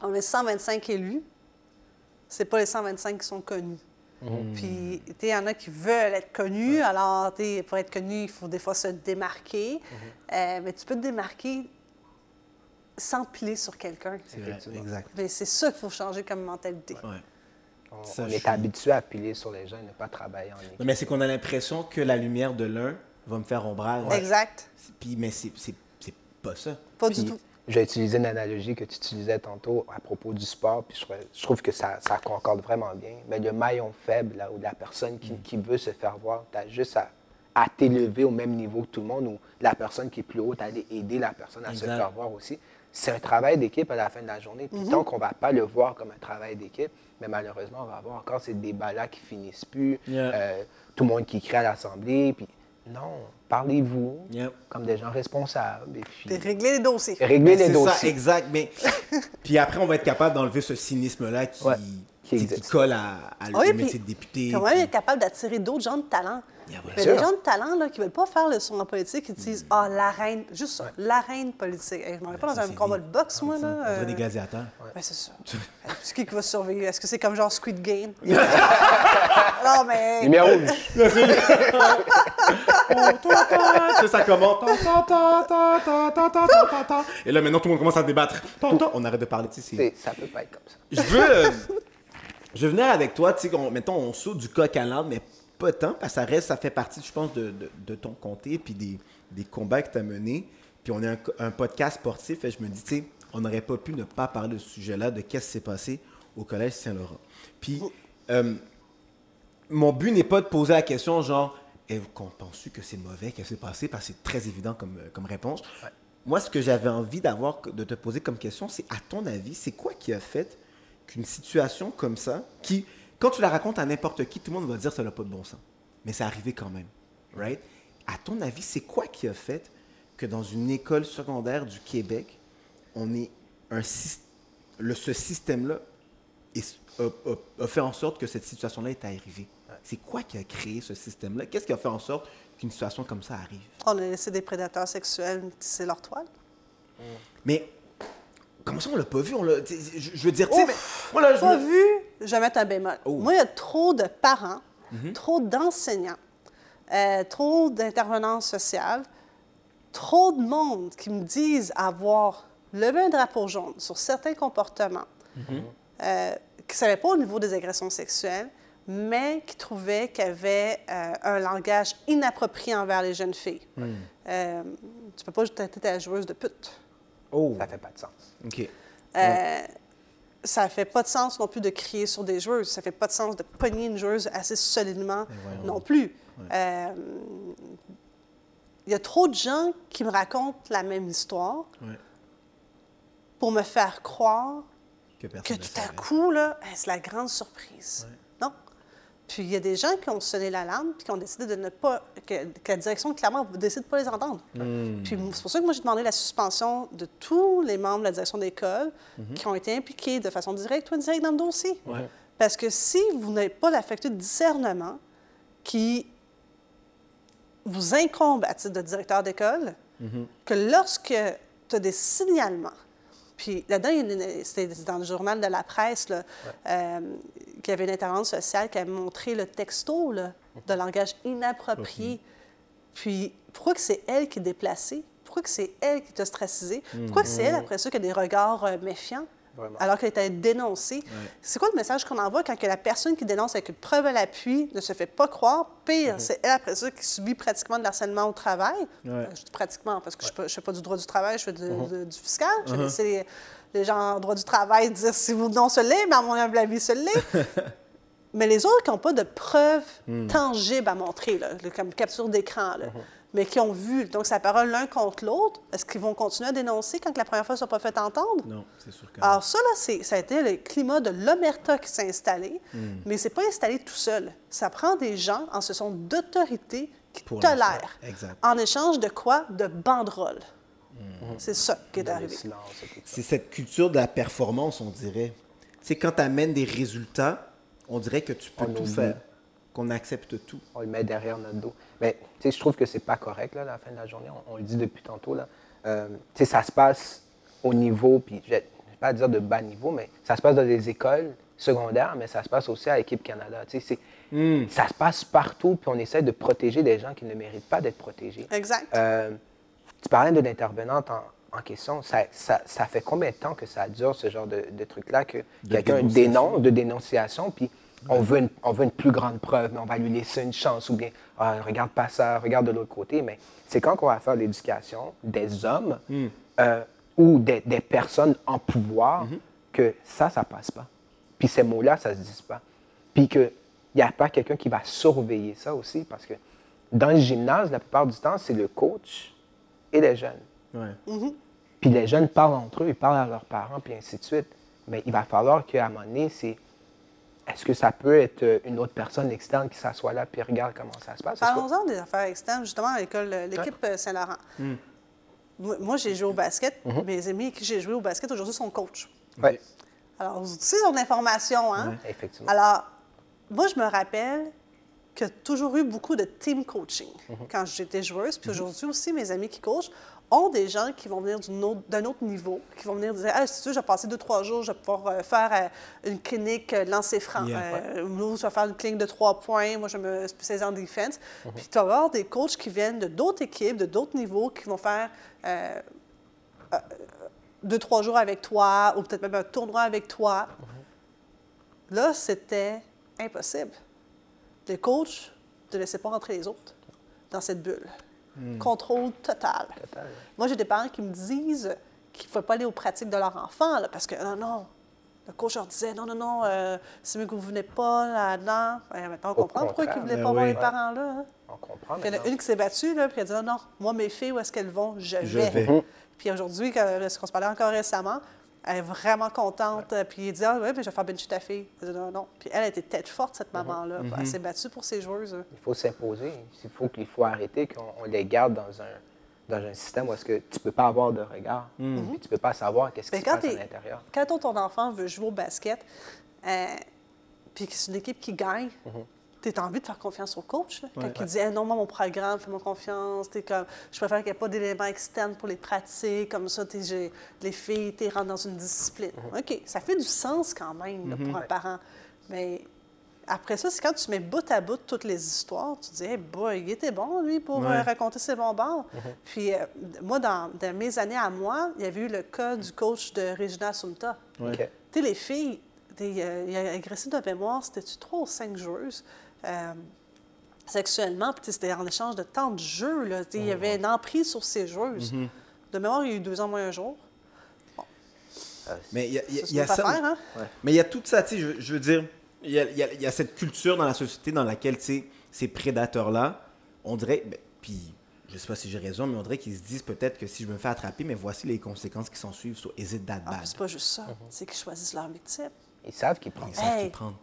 on est 125 élus. c'est pas les 125 qui sont connus. Puis, tu sais, il y en a qui veulent être connus. Alors, pour être connu, il faut des fois se démarquer. Euh, mais tu peux te démarquer sans piler sur quelqu'un. C'est c'est ça qu'il faut changer comme mentalité. Ouais. On, Ça, on je est suis- habitué à piler sur les gens et ne pas travailler en équipe. Non, mais c'est qu'on a l'impression que la lumière de l'un va me faire ombrage. Exact. Puis, mais c'est c'est- c'est pas ça. Pas Puis, du tout. Je vais utiliser une analogie que tu utilisais tantôt à propos du sport, puis je, trouve- je trouve que ça, ça concorde vraiment bien. Mais le maillon faible, là, ou la personne qui, qui veut se faire voir, tu as juste à, à t'élever au même niveau que tout le monde, ou la personne qui est plus haute, aller aider la personne à se faire voir aussi. C'est un travail d'équipe à la fin de la journée. Puis tant qu'on ne va pas le voir comme un travail d'équipe, mais malheureusement, on va avoir encore ces débats-là qui finissent plus. Yeah. Euh, tout le monde qui crie à l'Assemblée. Puis non, parlez-vous Yeah. comme des gens responsables. Et puis, Puis régler les dossiers. régler les C'est dossiers. ça, exact. Mais puis après, on va être capable d'enlever ce cynisme-là qui, Ouais, colle à, à Oui, le puis métier de député. Comment puis- être capable d'attirer d'autres gens de talent? Yeah. Il y a des gens de talent là, qui ne veulent pas faire le son en politique, ils disent Ah, mm. oh, la reine, juste ouais. la reine politique. je ne pas dans un combat de boxe, moi. Là, euh... des gladiateurs. Ouais. Ben, c'est ça. c'est qui qui va survivre Est-ce que c'est comme genre Squid Game Non, mais. Numéro 8. ça commence. Et là, maintenant, tout le monde commence à débattre. On arrête de parler ici. Ça peut pas être comme ça. Je veux. Je venais avec toi, tu sais, mettons, on saute du coq à l'âne, mais pas tant, parce que ça reste, ça fait partie, je pense, de, de- de ton comté, puis des, des combats que tu as menés. Puis on est un podcast sportif, et je me dis, tu sais, on n'aurait pas pu ne pas parler de ce sujet-là, de qu'est-ce qui s'est passé au Collège Saint-Laurent. Puis, euh, mon but n'est pas de poser la question, genre, Eh, qu'on pense que c'est mauvais, qu'est-ce qui s'est passé, parce que c'est très évident comme, euh, comme réponse. Moi, ce que j'avais envie d'avoir, de te poser comme question, c'est à ton avis, c'est quoi qui a fait qu'une situation comme ça, qui, quand tu la racontes à n'importe qui, tout le monde va dire ça n'a pas de bon sens. Mais c'est arrivé quand même. Right? À ton avis, c'est quoi qui a fait que dans une école secondaire du Québec, on est un le, ce système-là a, a- a fait en sorte que cette situation-là est arrivée? C'est quoi qui a créé ce système-là? Qu'est-ce qui a fait en sorte qu'une situation comme ça arrive? On a laissé des prédateurs sexuels tisser leur toile. Mais comment ça, on l'a pas vu? On l'a- je, je veux dire, tu sais, mais Pas me- vu, je vais mettre un bémol. Oh. Moi, il y a trop de parents, trop d'enseignants, euh, trop d'intervenants sociales, trop de monde qui me disent avoir levé un drapeau jaune sur certains comportements, euh, qui ne savaient pas au niveau des agressions sexuelles, mais qui trouvaient qu'il y avait euh, un langage inapproprié envers les jeunes filles. Euh, tu peux pas traiter ta joueuse de pute. Oh, Ça fait pas de sens. OK. Euh, ça fait pas de sens non plus de crier sur des joueuses. Ça fait pas de sens de pogner une joueuse assez solidement voyons non plus. Euh, Il y a trop de gens qui me racontent la même histoire pour me faire croire Que que tout à coup, là, c'est la grande surprise. Puis il y a des gens qui ont sonné l'alarme puis qui ont décidé de ne pas. que, que la direction, clairement, décide de ne pas les entendre. Hmm. Puis c'est pour ça que moi, j'ai demandé la suspension de tous les membres de la direction d'école qui ont été impliqués de façon directe ou indirecte dans le dossier. Mhm. Ouais. Parce que si vous n'avez pas la faculté de discernement qui vous incombe à titre de directeur d'école, Mhm. que lorsque tu as des signalements, puis là-dedans, c'était dans le journal de la presse, là, euh, qu'il y avait une intervention sociale qui a montré le texto là, de langage inapproprié. Puis pourquoi que c'est elle qui est déplacée? Pourquoi que c'est elle qui t'a stressé? Pourquoi que c'est elle, après ça, qui a des regards euh, méfiants? Vraiment. Alors qu'elle était dénoncée. C'est quoi le message qu'on envoie quand que la personne qui dénonce avec une preuve à l'appui ne se fait pas croire? Pire, c'est elle, après ça, qui subit pratiquement de l'harcèlement au travail. Ouais. Euh, Je dis pratiquement parce que je ne fais pas du droit du travail, je fais de- de- du fiscal. Je vais laisser les, les gens en droit du travail dire si vous non se l'est, mais à mon humble avis, se l'est. mais les autres qui n'ont pas de preuves tangibles à montrer, là, comme capture d'écran, là, mais qui ont vu, donc sa parole l'un contre l'autre, est-ce qu'ils vont continuer à dénoncer quand la première fois ne soit pas fait entendre? Non, c'est sûr que. Alors ça, là, c'est- ça a été le climat de l'omerta qui s'est installé, mais c'est pas installé tout seul. Ça prend des gens en ce sont d'autorité qui Pour tolèrent. Exact. En échange de quoi? De banderoles. C'est ça qui est arrivé. C'est cette culture de la performance, on dirait. Tu sais, quand tu amènes des résultats, on dirait que tu peux On tout oublie. faire, qu'on accepte tout. on le met derrière notre dos. Mais tu sais, je trouve que c'est pas correct là, à la fin de la journée. On, on le dit depuis tantôt là. Euh, tu sais, ça se passe au niveau, puis je vais pas dire de bas niveau, mais ça se passe dans des écoles secondaire, mais ça se passe aussi à l'équipe Canada. Tu sais, c'est- Hmm. Ça se passe partout, puis on essaie de protéger des gens qui ne méritent pas d'être protégés. Exact. Euh, tu parlais de l'intervenante en, en question. Ça, ça- ça fait combien de temps que ça dure, ce genre de, de truc-là, que quelqu'un dénonce, de dénonciation, puis on veut, une, on veut une plus grande preuve, mais on va lui laisser une chance, ou bien, Ah, regarde pas ça, regarde de l'autre côté. Mais c'est quand qu'on va faire l'éducation des hommes euh, ou des, des personnes en pouvoir que ça, ça passe pas. Puis ces mots-là, ça se dit pas. Puis qu'il n'y a pas quelqu'un qui va surveiller ça aussi, parce que dans le gymnase, la plupart du temps, c'est le coach et les jeunes. Ouais. Puis les jeunes parlent entre eux, ils parlent à leurs parents, puis ainsi de suite. Mais il va falloir qu'à un moment donné, c'est. Est-ce que ça peut être euh, une autre personne externe qui s'assoit là puis regarde comment ça se passe? Que- Parlons-en des affaires externes, justement, à l'école, euh, l'équipe euh, Saint-Laurent. Moi, moi, j'ai joué au basket. Mes amis avec qui j'ai joué au basket aujourd'hui sont coachs. Ouais, Alors, tu sais, on a l'information, hein? effectivement. Alors, moi, je me rappelle qu'il y a toujours eu beaucoup de team coaching quand j'étais joueuse. Puis aujourd'hui aussi, mes amis qui coachent ont des gens qui vont venir autre- d'un autre, niveau, qui vont venir dire Ah, si tu veux, je vais passer deux, trois jours, je vais pouvoir euh, faire euh, une clinique euh, lancer franc. Yeah. Euh, ou je vais faire une clinique de trois points. Moi, je me spécialise en defense. Puis tu vas avoir des coachs qui viennent de d'autres équipes, de d'autres niveaux, qui vont faire. euh, deux, trois jours avec toi, ou peut-être même un tournoi avec toi. Là, c'était impossible. Les coachs ne laissaient pas rentrer les autres dans cette bulle. Contrôle total. Total. Moi, j'ai des parents qui me disent qu'il ne faut pas aller aux pratiques de leur enfant, là, parce que non, non. Le coach leur disait non, non, non, euh, c'est mieux que vous ne venez pas là-dedans. Ben, maintenant, on comprend pourquoi ils ne voulaient Ben pas voir les parents là. hein. On comprend. Puis il y en a une qui s'est battue, là, puis elle a dit non, non, moi, mes filles, où est-ce qu'elles vont? Je vais. Je vais. Puis aujourd'hui, ce qu'on se parlait encore récemment, elle est vraiment contente. Puis il dit Ah, ouais, mais je vais faire bencher ta fille. Elle dit non, non. Puis elle a été tête forte, cette maman-là. Puis Elle s'est battue pour ses joueuses. hein. Il faut s'imposer. Il faut qu'il faut arrêter qu'on on les garde dans un, dans un système où est-ce que tu peux pas avoir de regard. Puis tu peux pas savoir qu'est-ce qui se passe à l'intérieur. quand ton, enfant veut jouer au basket, euh, puis que c'est une équipe qui gagne, tu as envie de faire confiance au coach. là. Quand Ouais. il dit non, moi, mon programme, fais-moi confiance. T'es comme, je préfère qu'il n'y ait pas d'éléments externes pour les pratiques. Comme ça, les filles tu rentrent dans une discipline. OK, ça fait du sens quand même là, pour un parent. Mais après ça, c'est quand tu mets bout à bout toutes les histoires, tu dis, hey boy, il était bon, lui, pour euh, Ouais. raconter ses bons bords. Puis, euh, moi, dans, dans mes années à moi, il y avait eu le cas du coach de Regina Sumta. Ouais. OK. Tu sais, les filles, euh, il a agressé de mémoire, c'était-tu trois ou cinq joueuses? Euh, sexuellement, puis c'était en échange de temps de jeu. Là, Il y avait une emprise sur ces joueuses. De mémoire, il y a eu deux ans moins un jour. Mais il y a, y a- Ça, y a hein? Mais il y a tout ça, tu sais, je, je veux dire, il y a, il y a- il y a cette culture dans la société dans laquelle, ces prédateurs-là, on dirait, ben, puis je sais pas si j'ai raison, mais on dirait qu'ils se disent peut-être que si je me fais attraper, mais voici les conséquences qui s'en suivent, so is it that Ah, bad? puis c'est pas juste ça. C'est qu'ils choisissent leur victime. Ils savent qu'ils prennent Ils ça. savent Hey. qui prendre.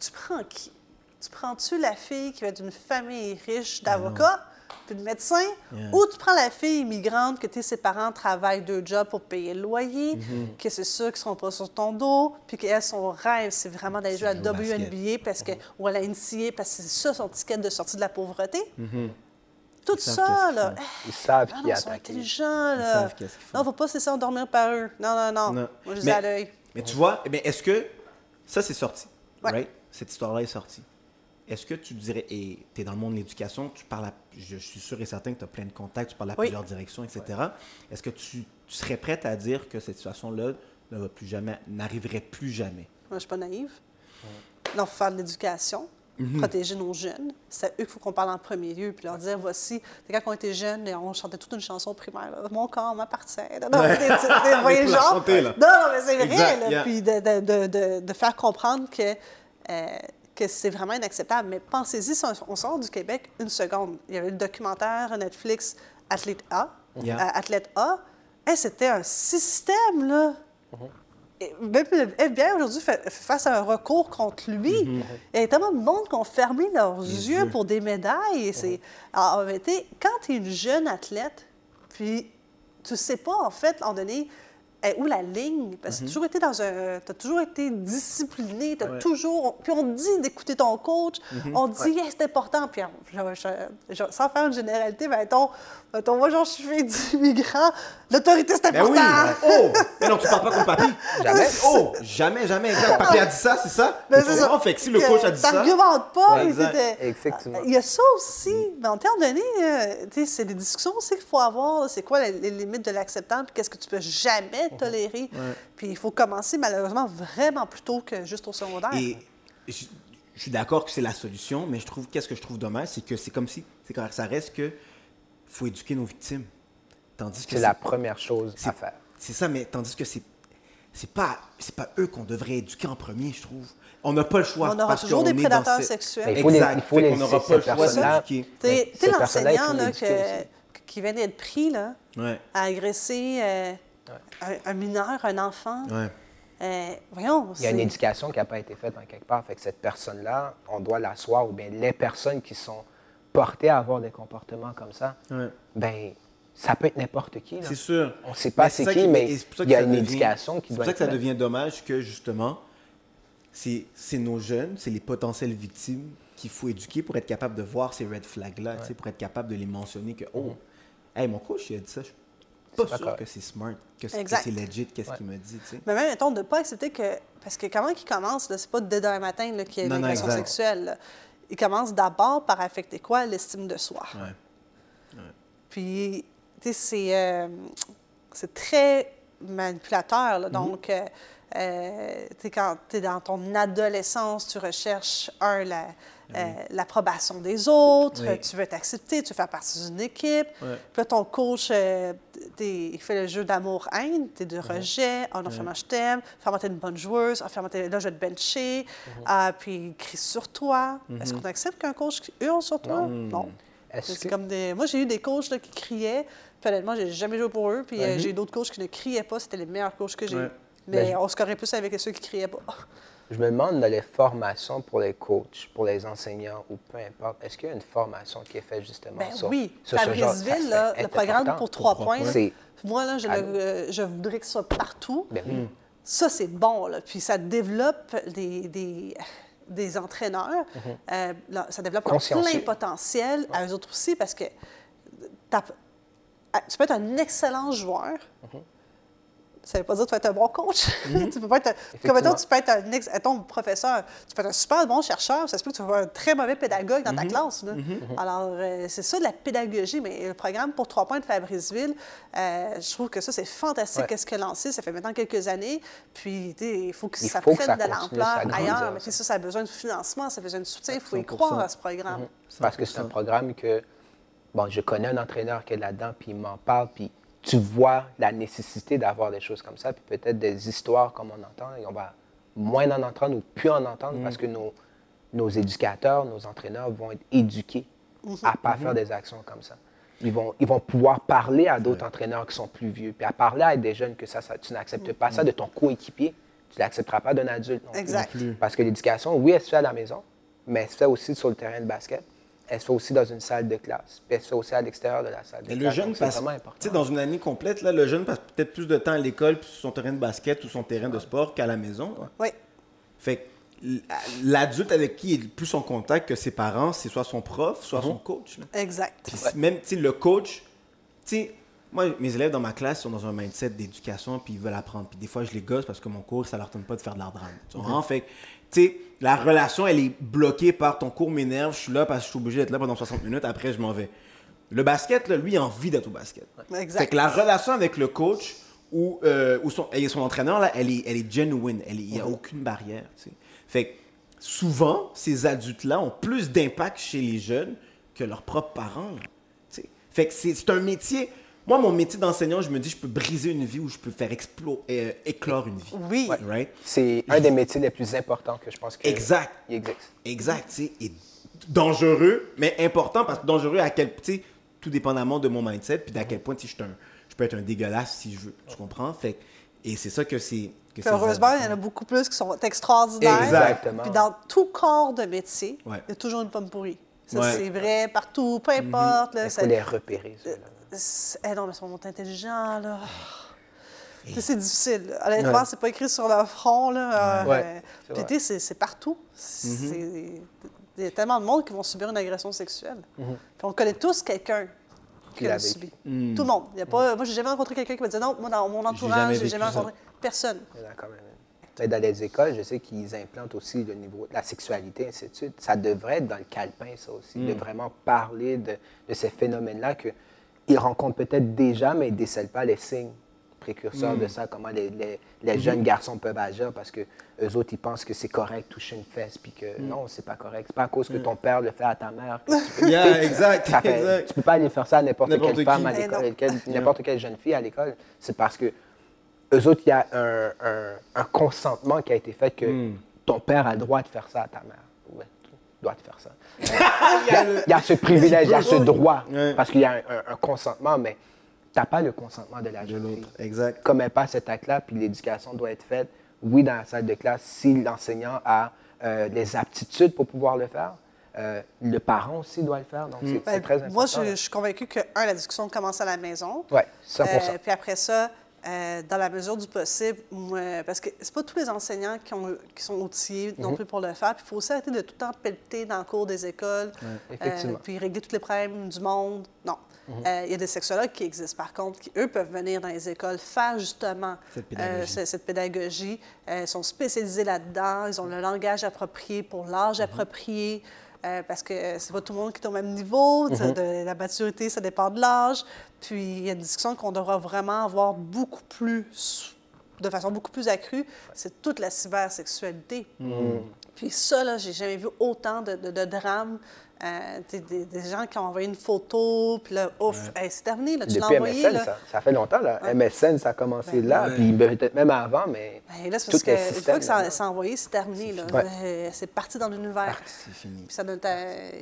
Tu prends qui? Tu prends-tu la fille qui va d'une famille riche d'avocats, puis de médecins, Yeah. ou tu prends la fille immigrante que tes ses parents travaillent deux jobs pour payer le loyer, Mm-hmm. que c'est sûr qu'ils ne seront pas sur ton dos, puis qu'elle, son rêve, c'est vraiment d'aller jouer à basket. WNBA parce que, ou à la NCA parce que c'est ça son ticket de sortie de la pauvreté. Tout Mm-hmm. Ils savent ça, qu'ils là. font. Ils savent Ah qui non, ils sont intelligents, là. savent qu'est-ce qu'ils font. Non, faut pas se laisser endormir par eux. Non, non, non. Non. Moi, je les ai Mais- à l'œil. Mais tu vois, eh bien, est-ce que ça, c'est sorti, Ouais. right? Cette histoire-là est sortie. Est-ce que tu dirais, et tu es dans le monde de l'éducation, tu parles à- je suis sûr et certain que tu as plein de contacts, tu parles à Oui. plusieurs directions, etc. Est-ce que tu, tu serais prête à dire que cette situation-là ne va plus jamais, n'arriverait plus jamais? Moi, je ne suis pas naïve. Non, il faut faire de l'éducation, protéger nos jeunes. C'est à eux qu'il faut qu'on parle en premier lieu, puis leur dire voici, quand on était jeunes, on chantait toute une chanson primaire. là, Mon corps m'appartient. Non, non, des- des- des- vous voyez faut le la genre? chanter, là. Non, non, mais c'est vrai. Exact, là, yeah. Puis de, de- de- de- de faire comprendre que. euh, que c'est vraiment inacceptable. Mais pensez-y, si on, sort du Québec une seconde. Il y avait le documentaire Netflix Athlète A. Yeah. euh, Athlète A. Hey, C'était un système, là. Et Même le FBI aujourd'hui fait, face à un recours contre lui. Il y a tellement de monde qui ont fermé leurs yeux, yeux. pour des médailles. Et c'est- Alors, tu sais, quand tu es une jeune athlète, puis tu sais pas, en fait, moment donné, est où la ligne? Parce que tu as toujours été dans un. as toujours été discipliné, tu as Ouais. toujours. Puis on te dit d'écouter ton coach, on te dit, Hey, c'est important. Puis je- je- je- sans faire une généralité, mettons, mettons, moi, genre, je suis fille d'immigrant, l'autorité, c'est Ben oui! important. Oh! Mais non, tu parles pas comme papy. Jamais. Oh! Jamais, jamais. Exact. Papy a dit ça, c'est ça? Ben, Tu c'est ça. comprends? Fait que si le coach a dit ça. T'argumentes pas. Ouais, il exact. y a ça aussi. Mais en termes donné, euh, tu sais, c'est des discussions aussi qu'il faut avoir. C'est quoi les, les limites de l'acceptable? puis Qu'est-ce que tu peux jamais tolérer? Puis il faut commencer, malheureusement, vraiment plus tôt que juste au secondaire. Et je, je suis d'accord que c'est la solution, mais je trouve, qu'est-ce que je trouve dommage, c'est que c'est comme si, c'est quand ça reste que faut éduquer nos victimes. Tandis que C'est la première chose à faire. C'est ça, mais tandis que c'est c'est pas c'est pas eux qu'on devrait éduquer en premier, je trouve. On n'a pas le choix. On aura parce toujours des prédateurs cette- sexuels. Mais il faut les- Exact. il faut les- qu'on n'aura pas le choix d'éduquer. Tu sais, faut l'enseignant qui vient d'être pris là, Ouais, à agresser euh, un, un mineur, un enfant, ouais. euh, voyons. Il y a une c'est- éducation qui n'a pas été faite en quelque part. Fait que cette personne-là, on doit l'asseoir, ou bien les personnes qui sont portées à avoir des comportements comme ça, Ouais. ben ça peut être n'importe qui. C'est sûr. On ne sait pas c'est qui, qui- mais c'est il y a une devient- éducation qui C'est doit pour ça être que ça faite. devient dommage que, justement, c'est c'est nos jeunes, c'est les potentielles victimes qu'il faut éduquer pour être capable de voir ces red flags-là, tu sais, pour être capable de les mentionner que, oh, hey, mon coach, il a dit ça, je pas sûr correct. que c'est smart, que c'est legit, qu'est-ce Ouais. qu'il me dit, tu sais. Mais même, mettons, de ne pas accepter que. Parce que comment il commence, là, c'est pas dès demain matin là, qu'il y a une agression exact. sexuelle. là. Il commence d'abord par affecter quoi? L'estime de soi. Ouais. Puis, tu sais, c'est, euh, c'est très manipulateur. Mm-hmm. là. Donc, euh, euh, tu sais, quand tu es dans ton adolescence, tu recherches, un, la, euh, l'approbation des autres, Oui. tu veux t'accepter, tu veux faire partie d'une équipe. Puis là, ton coach, euh, t'es- il fait le jeu d'amour-haine, tu es de rejet. Oh non, finalement, je t'aime. Finalement, tu es une bonne joueuse. Ah, finalement, t'es- là, je vais te bencher. Ah, puis il crie sur toi. Est-ce qu'on accepte qu'un coach hurle sur toi? Non. C'est que- comme des... Moi, j'ai eu des coachs là, qui criaient. Puis honnêtement, j'ai jamais joué pour eux. Puis euh, j'ai eu d'autres coachs qui ne criaient pas. C'était les meilleurs coachs que j'ai. Mais Ben, je- on se corrait plus avec ceux qui criaient pas. Je me demande dans les formations pour les coachs, pour les enseignants ou peu importe, est-ce qu'il y a une formation qui est faite justement Ben sur, oui, sur ce genre- Fabriceville, ça, là, le programme pour trois points, là, moi, là, je, le- euh, je voudrais que ce soit partout. Ben oui. Ça, c'est bon. Là. Puis ça développe des, des, des entraîneurs. Euh, là, ça développe plein potentiel à eux autres aussi parce que ah, tu peux être un excellent joueur. Ça ne veut pas dire que tu vas être un bon coach. tu peux pas être, comme mettons, tu peux être un ex, professeur, tu peux être un super bon chercheur, ça se peut que tu sois un très mauvais pédagogue dans ta classe. là. Alors, euh, c'est ça de la pédagogie, mais le programme pour trois points de Fabriceville, euh, je trouve que ça, c'est fantastique. Ouais. Qu'est-ce que lancé? Ça fait maintenant quelques années. Puis, il faut que Il ça faut que prenne ça de continue, ça l'ampleur ailleurs. Mais ça. ça, ça a besoin de financement, ça a besoin de soutien. Il faut y 100%. croire à ce programme. Parce que c'est un 100%. programme que, bon, je connais un entraîneur qui est là-dedans, puis il m'en parle, puis tu vois la nécessité d'avoir des choses comme ça, puis peut-être des histoires comme on entend, et on va moins en entendre ou plus en entendre parce que nos, nos éducateurs, nos entraîneurs vont être éduqués à ne pas faire des actions comme ça. Ils vont, ils vont pouvoir parler à d'autres entraîneurs qui sont plus vieux, puis à parler à des jeunes que ça, ça- tu n'acceptes pas ça de ton coéquipier, tu ne l'accepteras pas d'un adulte non. Exact. plus. Parce que l'éducation, oui, elle se fait à la maison, mais elle se fait aussi sur le terrain de basket. Elle se fait aussi dans une salle de classe. Puis elle se fait aussi à l'extérieur de la salle de Et classe. le jeune passe, important. dans une année complète, là, le jeune passe peut-être plus de temps à l'école, puis sur son terrain de basket ou son terrain de sport qu'à la maison. là. Oui. Fait l'adulte avec qui il est le plus en contact que ses parents, c'est soit son prof, soit son coach. là. Exact. Puis si- même, tu sais, le coach, tu sais, moi, mes élèves dans ma classe sont dans un mindset d'éducation, puis ils veulent apprendre. Puis des fois, je les gosse parce que mon cours, ça leur tente pas de faire de l'art drame. Tu comprends? Fait que, tu sais, la relation, elle est bloquée par ton cours m'énerve, je suis là parce que je suis obligé d'être là pendant 60 minutes, après, je m'en vais. Le basket, là, lui, il a envie d'être au basket. Exact. Que la relation avec le coach ou, euh, ou son, et son entraîneur, là, elle est, elle est genuine. Elle est- Il n'y a aucune barrière. tu sais. Fait que souvent, ces adultes-là ont plus d'impact chez les jeunes que leurs propres parents. là. Fait que c'est c'est un métier. Moi, mon métier d'enseignant, je me dis, je peux briser une vie ou je peux faire explo- euh, éclore une vie. Oui. Right? C'est un des métiers les plus importants que je pense que Exact. existe. Exact, tu sais, et dangereux, mais important parce que dangereux à quel, sais, tout dépendamment de mon mindset, puis d'à quel point, je, suis un- je peux être un dégueulasse si je veux, tu comprends? Fait et c'est ça que c'est. que Puis c'est heureusement, il y en a beaucoup plus qui sont extraordinaires. Exactement. Puis dans tout corps de métier, Ouais. il y a toujours une pomme pourrie. Ça, Ouais. c'est vrai partout, peu importe. là, Il ça- faut les repérer. c'est- eh non, mais ils sont intelligents, là. C'est difficile. Honnêtement, Ouais. c'est pas écrit sur le front. Là. Ouais. Euh, C'est sais, c'est partout. C'est- Il y a tellement de monde qui vont subir une agression sexuelle. Puis on connaît tous quelqu'un qui l'a subi. Tout le monde. Il y a pas... Moi, j'ai jamais rencontré quelqu'un qui m'a dit non, moi, dans mon entourage, jamais j'ai jamais ça. rencontré personne. Il y en a quand même. Dans les écoles, je sais qu'ils implantent aussi le niveau de la sexualité, ainsi de suite. Ça devrait être dans le calepin, ça aussi, de vraiment parler de, de ces phénomènes-là qu'ils rencontrent peut-être déjà, mais ils ne décèlent pas les signes précurseurs de ça, comment les, les- les jeunes garçons peuvent agir, parce que eux autres, ils pensent que c'est correct de toucher une fesse, puis que non, c'est pas correct. C'est pas à cause que ton père le fait à ta mère. que tu peux- Yeah, exact, fait- exact. Tu peux pas aller faire ça à n'importe quelle femme qui. à l'école, n'importe quelle jeune fille à l'école. C'est parce que eux autres, il y a un, un- un consentement qui a été fait que Hmm. ton père a le droit de faire ça à ta mère. Ouais, tu dois te faire ça. Il y a, il y a ce privilège, il y a ce droit, Ouais. parce qu'il y a un, consentement, mais tu n'as pas le consentement de la jeune fille. Exact. Commet pas cet acte-là, puis l'éducation doit être faite, oui, dans la salle de classe, si l'enseignant a euh, les aptitudes pour pouvoir le faire. Euh, le parent aussi doit le faire, donc c'est Ben, c'est très important. moi, je, suis convaincue que, un, la discussion commence à la maison. Ouais, 100 Euh, puis après ça, euh, dans la mesure du possible, parce que c'est pas tous les enseignants qui, ont, qui sont outillés Mhm. non plus pour le faire. Puis il faut aussi arrêter de tout le temps pelleter dans le cours des écoles. Mhm. puis régler tous les problèmes du monde. Non. Euh, Il y a des sexologues qui existent, par contre, qui, eux, peuvent venir dans les écoles faire justement Cette pédagogie. euh, ce- cette pédagogie. Euh, ils sont spécialisés là-dedans. Ils ont le langage approprié pour l'âge approprié. Euh, parce que euh, c'est pas tout le monde qui est au même niveau. de la maturité, ça dépend de l'âge. Puis il y a une discussion qu'on devra vraiment avoir beaucoup plus, de façon beaucoup plus accrue. C'est toute la cybersexualité. Puis ça, là, j'ai jamais vu autant de, de- de drames. Euh, des, des gens qui ont envoyé une photo, puis là, ouf, hey, c'est terminé, là, tu l'as envoyé. MSN, là. ça, ça fait longtemps. Là. MSN, ça a commencé Ben, là, ouais. puis peut-être même avant, mais Ben, là, c'est tout parce les qu'une fois systèmes, que ça- là. c'est envoyé, c'est terminé. là. Ouais. Euh, C'est parti dans l'univers. C'est fini. Puis, ça donne ta-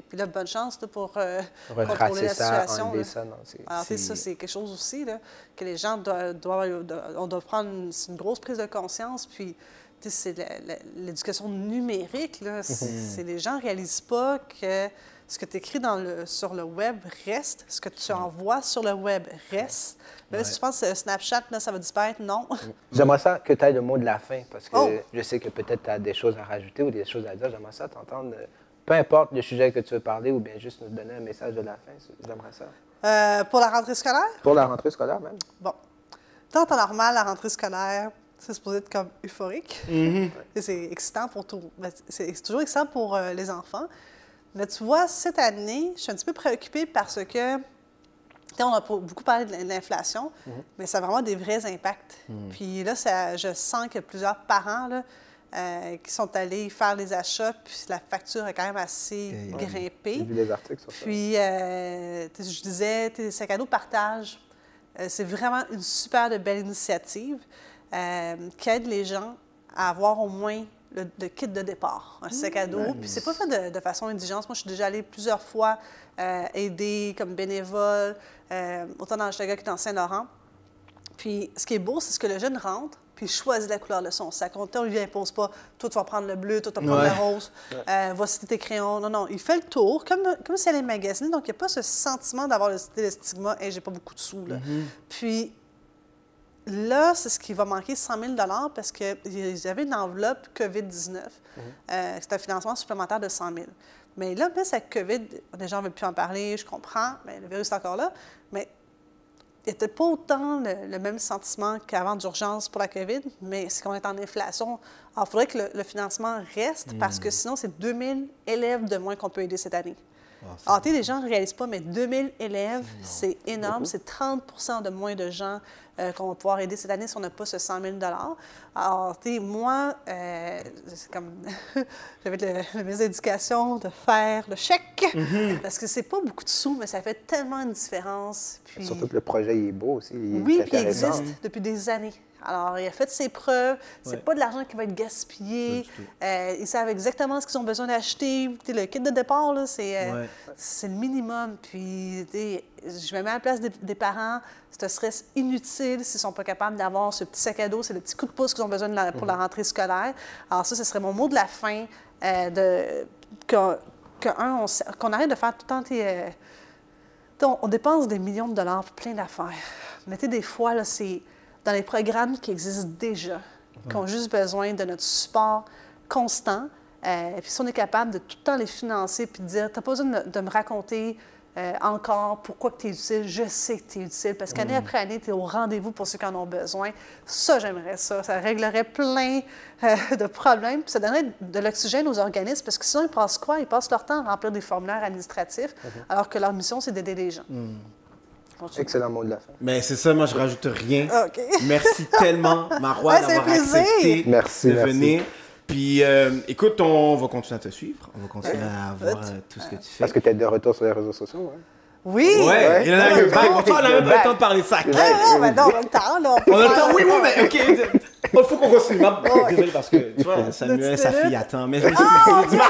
puis là, bonne chance là, pour euh, contrôler retracer la ça, situation. ça. Non, c'est- Alors, ça, c'est quelque chose aussi là, que les gens doivent, doivent- doivent- on doit prendre une, une grosse prise de conscience. Puis, c'est l'éducation numérique. Là, c'est, c'est- les gens ne réalisent pas que ce que tu écris dans le, sur le web reste, ce que tu envoies sur le web reste. Mais là, si tu penses que Snapchat, là, ça va disparaître, non. J'aimerais ça que tu aies le mot de la fin, parce que Oh. je sais que peut-être tu as des choses à rajouter ou des choses à dire. J'aimerais ça t'entendre, euh, peu importe le sujet que tu veux parler, ou bien juste nous donner un message de la fin. J'aimerais ça. Euh, pour la rentrée scolaire, Pour la rentrée scolaire, même. Bon. Tant en normal, la rentrée scolaire, c'est supposé être comme euphorique. Et C'est excitant pour tout. C'est toujours excitant pour euh, les enfants. Mais tu vois, cette année, je suis un petit peu préoccupée parce que, tu sais, on a beaucoup parlé de l'inflation, mais ça a vraiment des vrais impacts. Puis là, ça- je sens qu'il y a plusieurs parents là, euh, qui sont allés faire les achats, puis la facture a quand même assez Ok. grimpé. J'ai vu des articles sur ça. Puis, euh, je disais, tu sais, sac à dos partage, euh, c'est vraiment une super de belle initiative euh, qui aide les gens à avoir au moins le, le kit de départ, un sac à dos. Puis c'est pas fait de, de façon indigente. Moi, je suis déjà allée plusieurs fois euh, aider comme bénévole, euh, autant dans Hochelaga que dans Saint-Laurent. Puis ce qui est beau, c'est ce que le jeune rentre, puis il choisit la couleur de son sac. On ne lui impose pas, toi, tu vas prendre le bleu, toi, tu vas prendre Ouais. le rose, euh, voici tes crayons. Non, non, il fait le tour, comme, comme si elle est magasinée. Donc, il n'y a pas ce sentiment d'avoir le, le stigma, hey, j'ai pas beaucoup de sous. Là. Puis là, c'est ce qui va manquer 100 000 parce qu'ils avaient une enveloppe COVID-19. Euh, c'est un financement supplémentaire de 100 000 Mais là, même avec COVID, les gens ne veulent plus en parler, je comprends, mais le virus est encore là. Mais il n'y a peut-être pas autant le, le même sentiment qu'avant d'urgence pour la COVID, mais c'est qu'on est en inflation. Alors, il faudrait que le, le financement reste parce que sinon, c'est 2000 élèves de moins qu'on peut aider cette année. Alors, tu sais, les gens ne réalisent pas, mais 2000 élèves, c'est énorme. C'est 30% de moins de gens euh, qu'on va pouvoir aider cette année si on n'a pas ce 100 000 Alors, tu sais, moi, euh, c'est comme. J'avais le, le ministre de l'Éducation de faire le chèque parce que c'est pas beaucoup de sous, mais ça fait tellement une différence. Puis... Surtout que le projet il est beau aussi. Il Oui, puis il existe depuis des années. Alors, il a fait ses preuves. C'est Ouais. pas de l'argent qui va être gaspillé. Euh, ils savent exactement ce qu'ils ont besoin d'acheter. Le kit de départ, là, c'est euh, Ouais. c'est le minimum. Puis, je me mets à la place des, des parents. C'est un stress inutile s'ils sont pas capables d'avoir ce petit sac à dos. C'est le petit coup de pouce qu'ils ont besoin de la- pour la rentrée scolaire. Alors, ça, ce serait mon mot de la fin. euh, de, qu'on arrête de faire tout le temps. sais, euh, on, on dépense des millions de dollars pour plein d'affaires. Mais tu sais, des fois, là, c'est dans les programmes qui existent déjà, qui ont juste besoin de notre support constant. Euh, puis si on est capable de tout le temps les financer, puis de dire, tu n'as pas besoin de, de me raconter euh, encore pourquoi tu es utile, je sais que tu es utile, parce qu'année après année, tu es au rendez-vous pour ceux qui en ont besoin. Ça, j'aimerais ça. Ça réglerait plein euh, de problèmes, puis ça donnerait de l'oxygène aux organismes, parce que sinon, ils passent quoi? Ils passent leur temps à remplir des formulaires administratifs, alors que leur mission, c'est d'aider les gens. Mm. Excellent mot de la fin. Mais c'est ça, moi, je rajoute rien. OK. Merci tellement, Marois, Ouais, c'est d'avoir accepté Merci, de merci. venir. Puis, euh, écoute, on va continuer à te suivre. On va continuer à voir euh, tout ce que tu fais. Parce que tu es de retour sur les réseaux sociaux. Hein? Oui! Ouais, Ouais. il en a eu back. Bon, toi, on n'a même pas le temps de parler de ça. Ouais. Ah, ben non, on a le temps, là. On a le temps, oui, oui, mais OK. Il faut qu'on continue. Non, Désolé parce que, tu vois, Samuel, sa fille attend. Mais je me suis Ah, dit. Non,